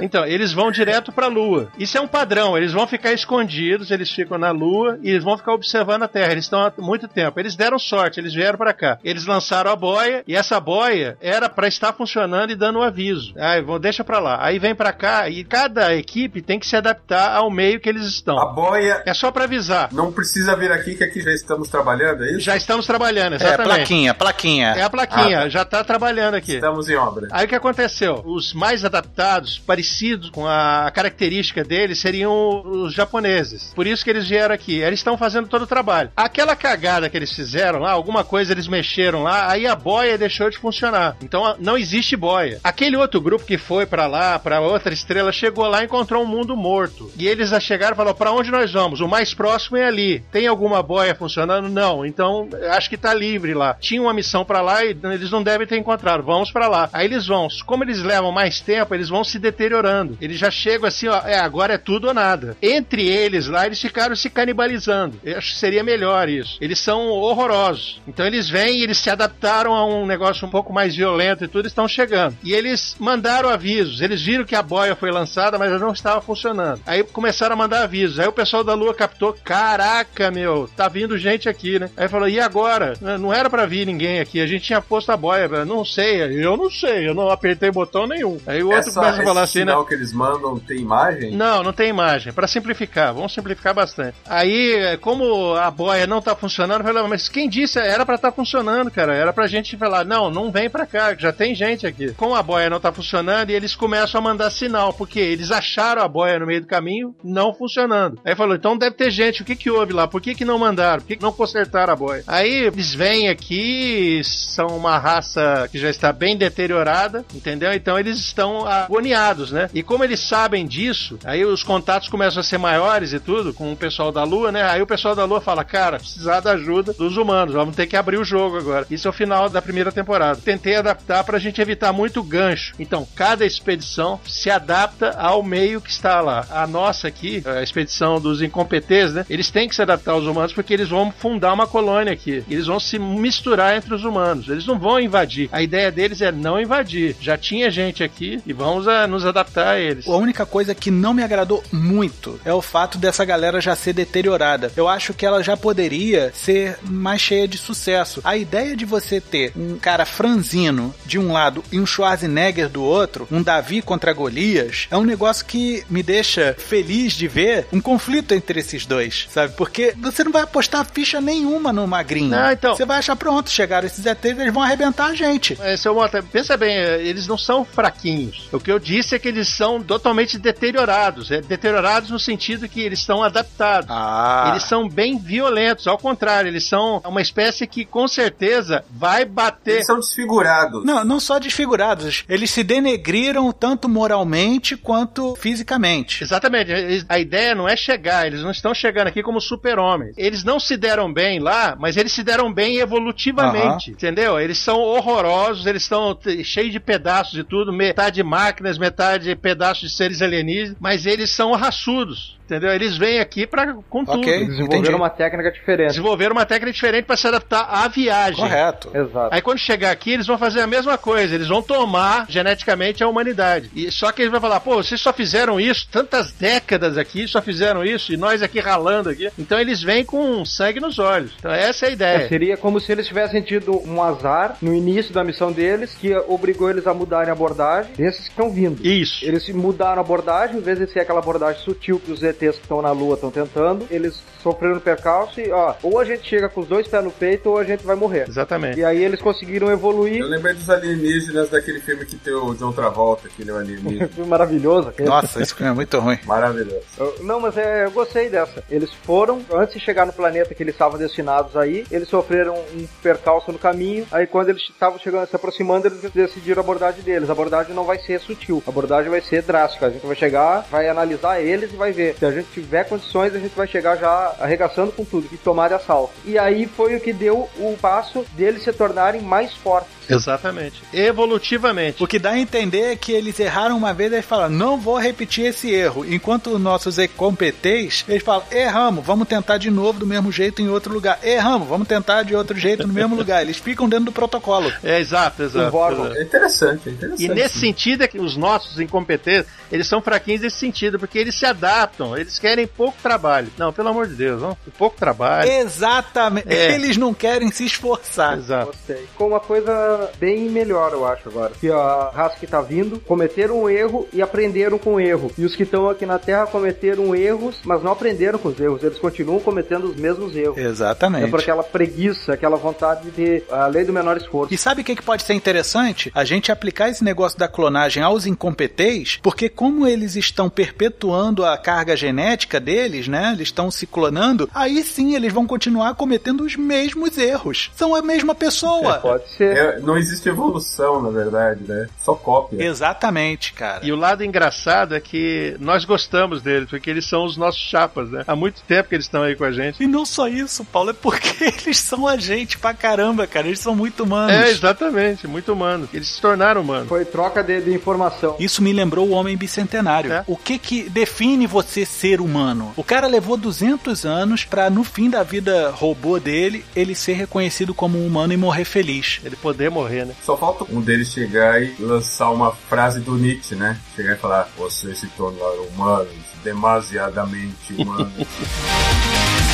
Então, eles vão direto pra Lua. Isso é um padrão, eles vão ficar escondidos, eles ficam na Lua e eles vão ficar observando a Terra. Eles estão há muito tempo. Eles deram sorte, eles vieram pra cá. Eles lançaram a boia e essa boia era pra estar funcionando e dando um aviso. Aí, vão, deixa pra lá. Aí vem pra cá e cada equipe tem que se adaptar ao meio que eles A estão. boia É só pra avisar. não precisa vir aqui, que aqui já estamos trabalhando, é isso? Já estamos trabalhando, É, exatamente. plaquinha, plaquinha. É a plaquinha, Ah, tá. já tá trabalhando aqui. Estamos em obra. Aí o que aconteceu? Os mais adaptados, parecidos com a característica deles, seriam os japoneses. Por isso que eles vieram aqui. Eles estão fazendo todo o trabalho. Aquela cagada que eles fizeram lá, alguma coisa eles mexeram lá, aí a boia deixou de funcionar. Então a- não existe boia. Aquele outro grupo que foi pra lá, pra outra estrela, chegou lá e encontrou um mundo morto. E eles já chegaram e falaram: pra onde nós vamos? O mais próximo é ali. Tem alguma boia funcionando? Não. Então acho que tá livre lá. Tinha uma missão pra lá e eles não devem ter encontrado. Vamos pra lá. Aí eles vão. Como eles levam mais tempo, eles vão se deteriorando. Eles já chegam assim, ó, é, agora é tudo ou nada. Entre eles lá, eles ficaram se canibalizando. Eu acho que seria melhor isso. Eles são horrorosos. Então eles vêm e eles se adaptaram a um negócio um pouco mais violento e tudo, estão chegando. E eles mandaram avisos. Eles viram que a boia foi lançada, mas ela não estava funcionando. Aí começaram a mandar avisos. Aí o pessoal da Lua captou: caraca, meu, tá vindo gente aqui, né? Aí falou: e agora? Não era pra vir ninguém aqui. A gente tinha posto a boia. Não sei, eu não sei, eu não apertei botão nenhum. Aí o outro Essa, começa a falar assim, né? que eles mandam tem imagem? Não, não tem imagem. Pra simplificar, vamos simplificar bastante. Aí, como a boia não tá funcionando, eu falei, mas quem disse? Era pra estar funcionando, cara. Era pra gente falar, não, não vem pra cá, já tem gente aqui. Como a boia não tá funcionando, e eles começam a mandar sinal, porque eles acharam a boia no meio do caminho não funcionando. Aí falou, então deve ter gente, o que que houve lá? Por que que não mandaram? Por que que não consertaram a boia? Aí eles vêm aqui, são uma raça que já está bem deteriorada, entendeu? Então eles estão agoniados, né? E como eles sabem disso, aí os contatos começam a ser maiores e tudo com o pessoal da Lua, né? Aí o pessoal da Lua fala, cara, precisar da ajuda dos humanos, vamos ter que abrir o jogo agora. Isso é o final da primeira temporada. Tentei adaptar pra gente evitar muito gancho. Então, cada expedição se adapta ao meio que está lá. A nossa aqui, a expedição dos incompetentes, né? Eles têm que se adaptar aos humanos porque eles vão fundar uma colônia aqui. Eles vão se misturar entre os humanos. Eles não vão invadir. A ideia deles é não invadir. Já tinha gente aqui e vamos a, nos adaptar a eles. A única coisa que não me agradou muito é o fato dessa galera já ser deteriorada. Eu acho que ela já poderia ser mais cheia de sucesso. A ideia de você ter um cara franzino de um lado e um Schwarzenegger do outro, um Davi contra Golias, é um negócio que me deixa feliz de ver um conflito entre esses dois, sabe? Porque você não vai apostar ficha nenhuma no magrinho. Não, então- Você vai achar, pronto, chegaram esses ETs, eles vão arrebentar a gente. É, seu Mota, pensa bem, é, eles não são fraquinhos. O que eu disse é que eles são totalmente deteriorados. É, deteriorados no sentido que eles estão adaptados. Ah. Eles são bem violentos, ao contrário, eles são uma espécie que com certeza vai bater. São desfigurados. Não, não só desfigurados, eles se denegriram tanto moralmente quanto fisicamente. Exatamente. A ideia não é chegar, eles não estão chegando aqui como super-homens. Eles não se deram bem lá, mas eles se deram bem evolutivamente, entendeu? Eles são horrorosos, eles estão cheios de pedaços de tudo, metade máquinas, metade pedaços de seres alienígenas, mas eles são raçudos, entendeu? Eles vêm aqui pra, com Ok. tudo. Desenvolveram Entendi. uma técnica diferente. Desenvolveram uma técnica diferente para se adaptar à viagem. Correto. Exato. Aí quando chegar aqui, eles vão fazer a mesma coisa, eles vão tomar geneticamente a humanidade. E só que eles vão falar, pô, vocês só fizeram isso tantas décadas aqui, só fizeram isso, e nós aqui ralando aqui. Então eles vêm com sangue nos olhos. Então essa é a É, ideia. seria como se eles tivessem tido um azar no início da missão deles que obrigou eles a mudarem a abordagem desses que estão vindo. Isso. Eles se mudaram a abordagem, em vez de ser aquela abordagem sutil que os ETs que estão na Lua estão tentando, eles sofreram percalço e, ó, ou a gente chega com os dois pés no peito ou a gente vai morrer. Exatamente. E aí eles conseguiram evoluir. Eu lembrei dos alienígenas daquele filme que tem o John Travolta, que ele é um alienígena. Filme maravilhoso. aquele. Nossa, isso é muito ruim. Maravilhoso. Eu- Não, mas é, eu gostei dessa. Eles foram, antes de chegar no planeta que eles estavam destinados aí, eles sofreram um percalço no caminho. Aí quando eles estavam chegando, se aproximando, eles decidiram a abordagem deles. A abordagem não vai ser sutil, a abordagem vai ser drástica. A gente vai chegar, vai analisar eles e vai ver. A gente tiver condições, a gente vai chegar já arregaçando com tudo, e tomar de assalto. E aí foi o que deu o passo deles se tornarem mais fortes. Exatamente. Evolutivamente. O que dá a entender é que eles erraram uma vez e eles falam, não vou repetir esse erro. Enquanto os nossos incompetentes, eles falam, erramos, vamos tentar de novo do mesmo jeito em outro lugar. Erramos, vamos tentar de outro jeito no mesmo lugar. Eles ficam dentro do protocolo. É exato, exato. É interessante, é interessante. E nesse sentido é que os nossos incompetentes, eles são fraquinhos nesse sentido, porque eles se adaptam, eles querem pouco trabalho. Não, pelo amor de Deus, não, pouco trabalho. Exatamente. É. Eles não querem se esforçar. Exato. Gostei. Ficou uma coisa bem melhor, eu acho, agora. Que a raça que tá vindo cometeram um erro e aprenderam com o erro. E os que estão aqui na Terra cometeram erros, mas não aprenderam com os erros. Eles continuam cometendo os mesmos erros. É Exatamente. por aquela preguiça, aquela vontade de a lei do menor esforço. E sabe o que, que pode ser interessante? A gente aplicar esse negócio da clonagem aos incompetentes, porque como eles estão perpetuando a carga genética deles, né? Eles estão se clonando, aí sim eles vão continuar cometendo os mesmos erros. São a mesma pessoa. Pode ser. É, não existe evolução, na verdade, né? Só cópia. Exatamente, cara. E o lado engraçado é que nós gostamos deles, porque eles são os nossos chapas, né? Há muito tempo que eles estão aí com a gente. E não só isso, Paulo, é porque eles são a gente pra caramba, cara. Eles são muito humanos. É, exatamente, muito humano. Eles se tornaram humanos. Foi troca de, de informação. Isso me lembrou o Homem Bicentenário. É. O que que define você ser humano? O cara levou 200 anos pra no fim da vida robô dele, ele ser reconhecido como um humano e morrer feliz. Ele poder morrer, né? Só falta um deles chegar e lançar uma frase do Nietzsche, né? Chegar e falar: Vocês se tornaram humanos, demasiadamente humanos.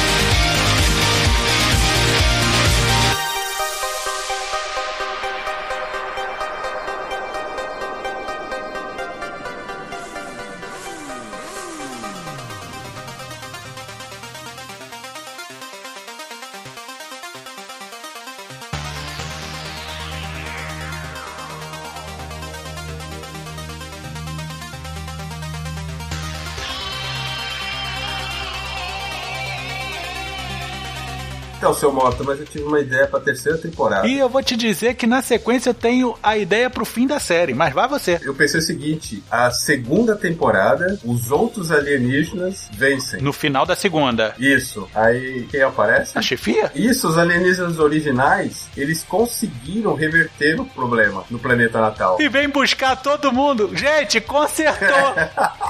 seu Mota, mas eu tive uma ideia pra terceira temporada. E eu vou te dizer que na sequência eu tenho a ideia pro fim da série, mas vai você. Eu pensei o seguinte: a segunda temporada, os outros alienígenas vencem. No final da segunda. Isso. Aí quem aparece? A chefia? Isso, os alienígenas originais, eles conseguiram reverter o problema no planeta natal. E vem buscar todo mundo. Gente, consertou.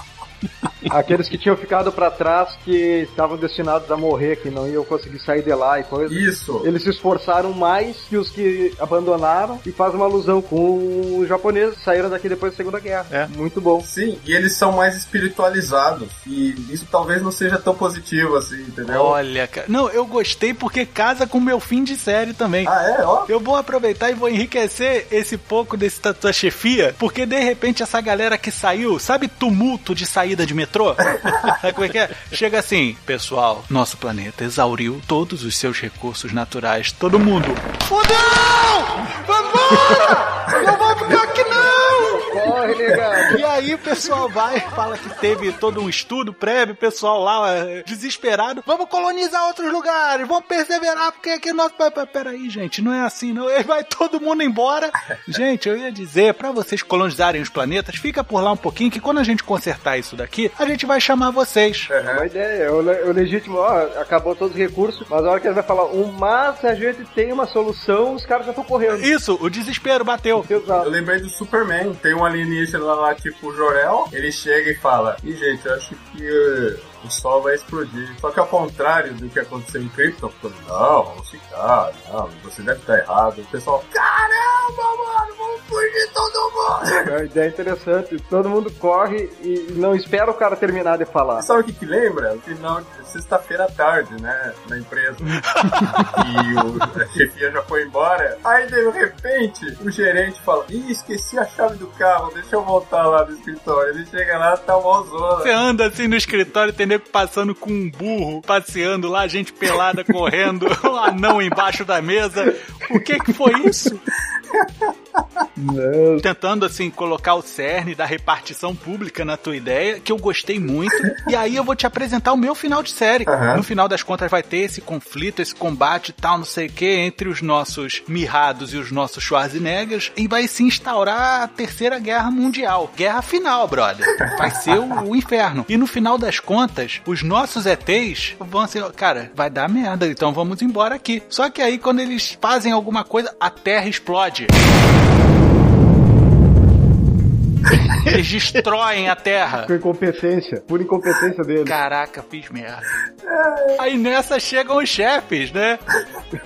Aqueles que tinham ficado pra trás, que estavam destinados a morrer, que não iam conseguir sair de lá e coisa. Isso. Eles se esforçaram mais que os que abandonaram e faz uma alusão com os japoneses que saíram daqui depois da Segunda Guerra. É. Muito bom. Sim, e eles são mais espiritualizados. E isso talvez não seja tão positivo assim, entendeu? Olha, cara. Não, eu gostei porque casa com o meu fim de série também. Ah, é? Ó. Eu vou aproveitar e vou enriquecer esse pouco desse da tua chefia, porque de repente essa galera que saiu, sabe tumulto de saída de metrô? Sabe como é que é? Chega assim, pessoal, nosso planeta exauriu todos os seus recursos naturais. Todo mundo. Fudeu! Vambora! Não vou ficar aqui não! Corre, negado! E aí o pessoal vai, fala que teve todo um estudo prévio, o pessoal lá é, desesperado. Vamos colonizar outros lugares, vamos perseverar, porque aqui nós. Pe- pe- Peraí, gente, não é assim, não. Aí Vai todo mundo embora. Gente, eu ia dizer, pra vocês colonizarem os planetas, fica por lá um pouquinho, que quando a gente consertar isso daqui, a gente vai chamar vocês. É uma ideia, o, le- o legítimo, ó, acabou todos os recursos, mas a hora que ele vai falar, um mas a gente tem uma solução, os caras já estão correndo. Isso, o desespero bateu. Eu Exato. lembrei do Superman. Tem um alienígena lá, tipo o Jorel. Ele chega e fala: Ih, gente, eu acho que eh, o Sol vai explodir. Só que ao contrário do que aconteceu em Krypton, falou, não, vamos ficar, não, você deve estar errado. O pessoal, caramba, mano, vamos fugir todo mundo. É uma ideia interessante. Todo mundo corre e não espera o cara terminar de falar. Sabe o que que lembra? Final de sexta-feira à tarde, né? Na empresa. e o, a chefia já foi embora. Aí, de repente, o gerente fala: Ih, esqueci a chave do carro, deixa eu voltar lá no escritório. Ele chega lá, tá uma Você zona. anda assim no escritório, tem nego passando com um burro, passeando lá, gente pelada correndo, um anão embaixo da mesa. O que que foi isso? Tentando, assim, colocar o cerne da repartição pública na tua ideia, que eu gostei muito. E aí eu vou te apresentar o meu final de série. Aham. No final das contas vai ter esse conflito, esse combate e tal, não sei o que, entre os nossos mirrados e os nossos Schwarzeneggers. E vai se instaurar a terceira guerra mundial. Guerra final, brother. Vai ser o, o inferno. E no final das contas, os nossos ETs vão ser, cara, vai dar merda, então vamos embora aqui. Só que aí quando eles fazem alguma coisa, a Terra explode. Morte. Eles destroem a Terra. Por incompetência, por incompetência dele. Caraca, fiz merda. Aí nessa chegam os chefes, né?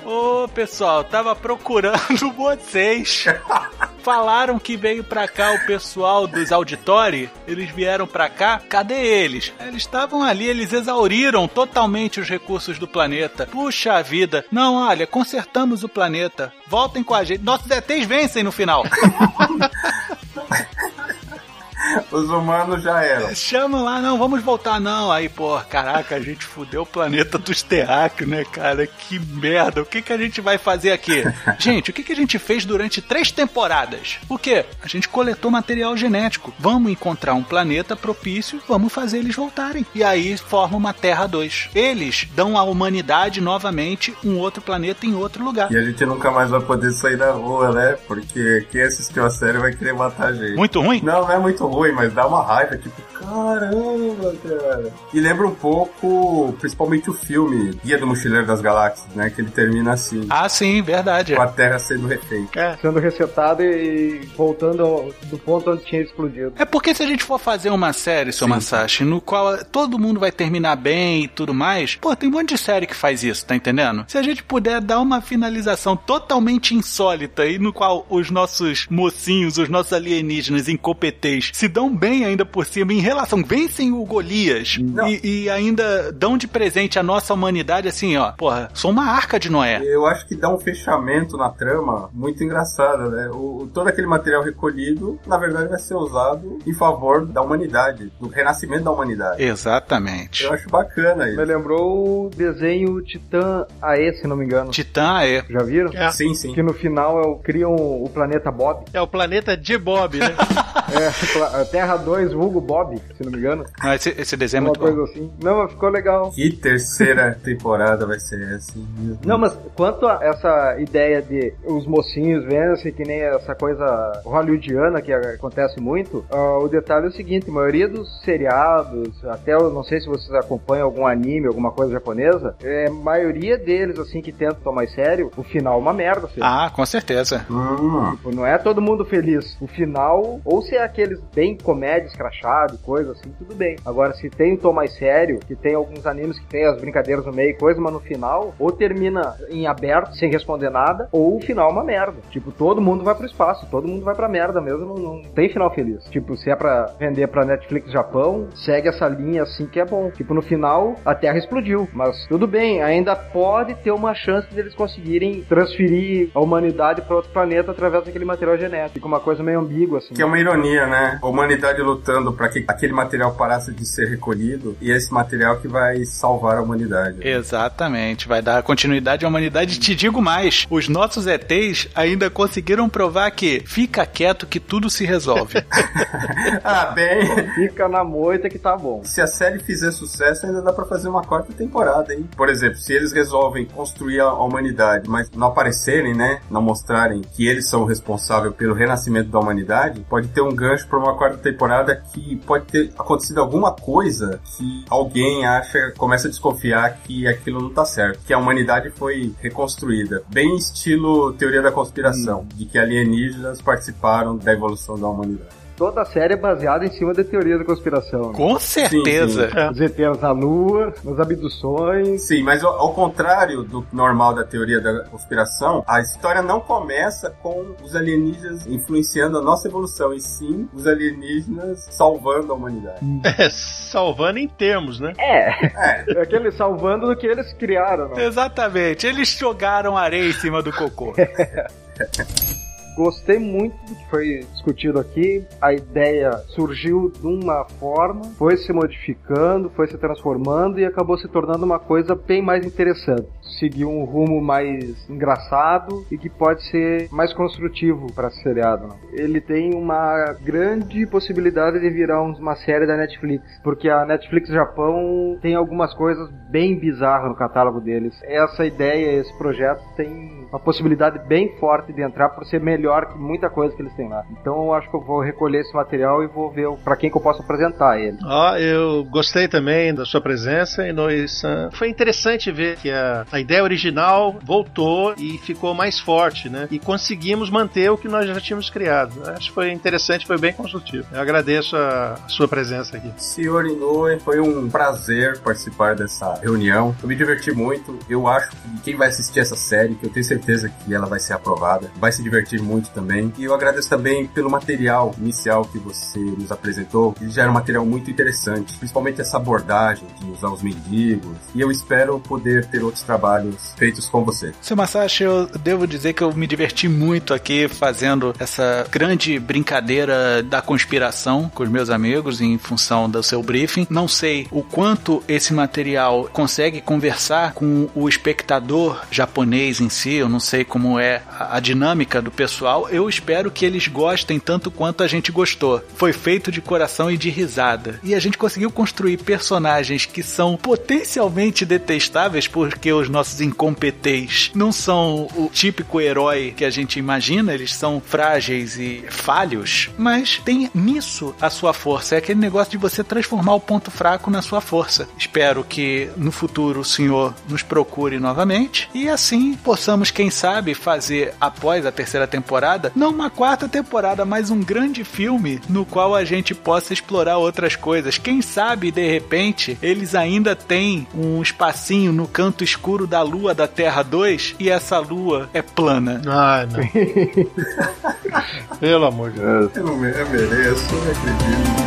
Ô, pessoal, tava procurando vocês. Falaram que veio pra cá o pessoal dos auditórios. Eles vieram pra cá. Cadê eles? Eles estavam ali, eles exauriram totalmente os recursos do planeta. Puxa vida. Não, olha, consertamos o planeta. Voltem com a gente. Nossos ETs vencem no final. Os humanos já eram. Chamam lá, não, vamos voltar não. Aí, pô, caraca, a gente fudeu o planeta dos terráqueos, né, cara? Que merda. O que, que a gente vai fazer aqui? Gente, o que, que a gente fez durante três temporadas? O quê? A gente coletou material genético. Vamos encontrar um planeta propício, vamos fazer eles voltarem. E aí forma uma Terra 2. Eles dão à humanidade novamente um outro planeta em outro lugar. E a gente nunca mais vai poder sair na rua, né? Porque quem assistiu a série vai querer matar a gente. Muito ruim? Não, não é muito ruim, mas dá uma raiva, tipo, caramba, cara. E lembra um pouco, principalmente o filme Guia do Mochileiro das Galáxias, né? Que ele termina assim, Ah, sim, verdade. com a Terra sendo refeita. Sendo resetado e voltando do ponto onde tinha explodido. É porque se a gente for fazer uma série, seu Masashi, no qual todo mundo vai terminar bem e tudo mais, pô, tem um monte de série que faz isso, tá entendendo? Se a gente puder dar uma finalização totalmente insólita e no qual os nossos mocinhos, os nossos alienígenas incompetentes se dão bem ainda por cima em relação, vencem o Golias Não. e, e ainda dão de presente a nossa humanidade assim, ó, porra, sou uma arca de Noé. Eu acho que dá um fechamento na trama muito engraçado, né? O, todo aquele material recolhido, na verdade, vai ser usado em favor da humanidade, do renascimento da humanidade. Exatamente. Eu acho bacana Me isso. lembrou o desenho Titã AE, se não me engano. Titã é. Já viram? É. Sim, sim. Que no final é o, criam o planeta Bob. É o planeta de Bob, né? É, Terra 2, vulgo Bob. se não me engano. Não, esse, esse desenho é Uma muito coisa bom. assim. Não, mas ficou legal. Que terceira temporada vai ser essa? hein? Não, mas quanto a essa ideia de os mocinhos vencem, que nem essa coisa hollywoodiana que acontece muito, ah, o detalhe é o seguinte, a maioria dos seriados, até eu não sei se vocês acompanham algum anime, alguma coisa japonesa, é, a maioria deles, assim, que tentam tomar mais sério, o final é uma merda, filho. Ah, com certeza. Hum, Tipo, não é todo mundo feliz. O final, ou se é aqueles bem comédia escrachado coisa assim, tudo bem. Agora, se tem um tom mais sério, que tem alguns animes que tem as brincadeiras no meio e coisa, mas no final, ou termina em aberto, sem responder nada, ou o final é uma merda. Tipo, todo mundo vai pro espaço, todo mundo vai pra merda mesmo, não, não tem final feliz. Tipo, se é pra vender pra Netflix Japão, segue essa linha assim que é bom. Tipo, no final, a Terra explodiu. Mas tudo bem, ainda pode ter uma chance deles conseguirem transferir a humanidade pra outro planeta através daquele material genético. Uma coisa meio ambígua, assim. que é uma ironia, né? A humanidade lutando para que aquele material parasse de ser recolhido e esse material que vai salvar a humanidade. Exatamente, vai dar continuidade à humanidade. Te digo mais, os nossos ETs ainda conseguiram provar que fica quieto que tudo se resolve. ah, bem. Fica na moita que tá bom. Se a série fizer sucesso, ainda dá pra fazer uma quarta temporada, hein? Por exemplo, se eles resolvem construir a humanidade, mas não aparecerem, né? Não mostrarem que eles são responsáveis pelo renascimento da humanidade, pode ter um gancho pra uma quarta temporada que pode ter acontecido alguma coisa que alguém acha, começa a desconfiar que aquilo não tá certo. Que a humanidade foi reconstruída. Bem estilo teoria da conspiração, de que alienígenas participaram da evolução da humanidade. Toda a série é baseada em cima da teoria da conspiração. né? Com certeza. É. Os ETs na Lua, nas abduções. Sim, mas ao, ao contrário do normal da teoria da conspiração, a história não começa com os alienígenas influenciando a nossa evolução, e sim os alienígenas salvando a humanidade. É, salvando em termos, né? É, É, é aquele salvando do que eles criaram. Não? Exatamente, eles jogaram areia em cima do cocô. Gostei muito do que foi discutido aqui. A ideia surgiu de uma forma, foi se modificando, foi se transformando e acabou se tornando uma coisa bem mais interessante. Seguiu um rumo mais engraçado e que pode ser mais construtivo para esse seriado. Não? Ele tem uma grande possibilidade de virar um- uma série da Netflix, porque a Netflix Japão tem algumas coisas bem bizarras no catálogo deles. Essa ideia, esse projeto tem uma possibilidade bem forte de entrar por ser melhor que muita coisa que eles têm lá. Então eu acho que eu vou recolher esse material e vou ver para quem que eu posso apresentar ele. Ó, eu gostei também da sua presença e nós ah, foi interessante ver que a, a ideia original voltou e ficou mais forte, né? E conseguimos manter o que nós já tínhamos criado. Acho que foi interessante, foi bem construtivo. Eu agradeço a, a sua presença aqui. senhor Inoue, foi um prazer participar dessa reunião. Eu me diverti muito. Eu acho que quem vai assistir essa série, que eu tenho certeza que ela vai ser aprovada, vai se divertir muito também. E eu agradeço também pelo material inicial que você nos apresentou. Ele já era um material muito interessante, principalmente essa abordagem de usar os mendigos. E eu espero poder ter outros trabalhos feitos com você. Seu Masashi, eu devo dizer que eu me diverti muito aqui fazendo essa grande brincadeira da conspiração com os meus amigos em função do seu briefing. Não sei o quanto esse material consegue conversar com o espectador japonês em si, eu não sei como é a dinâmica do pessoal. Eu espero que eles gostem tanto quanto a gente gostou. Foi feito de coração e de risada. E a gente conseguiu construir personagens que são potencialmente detestáveis porque os nossos incompetentes não são o típico herói que a gente imagina, eles são frágeis e falhos, mas tem nisso a sua força. É aquele negócio de você transformar o ponto fraco na sua força. Espero que no futuro o senhor nos procure novamente e assim possamos, quem sabe, fazer após a terceira temporada, não uma quarta temporada, mas um grande filme no qual a gente possa explorar outras coisas. Quem sabe, de repente, eles ainda têm um espacinho no canto escuro da lua da Terra 2 e essa lua é plana. Ah, não. Pelo amor de Deus. Eu mereço, eu acredito.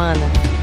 semana.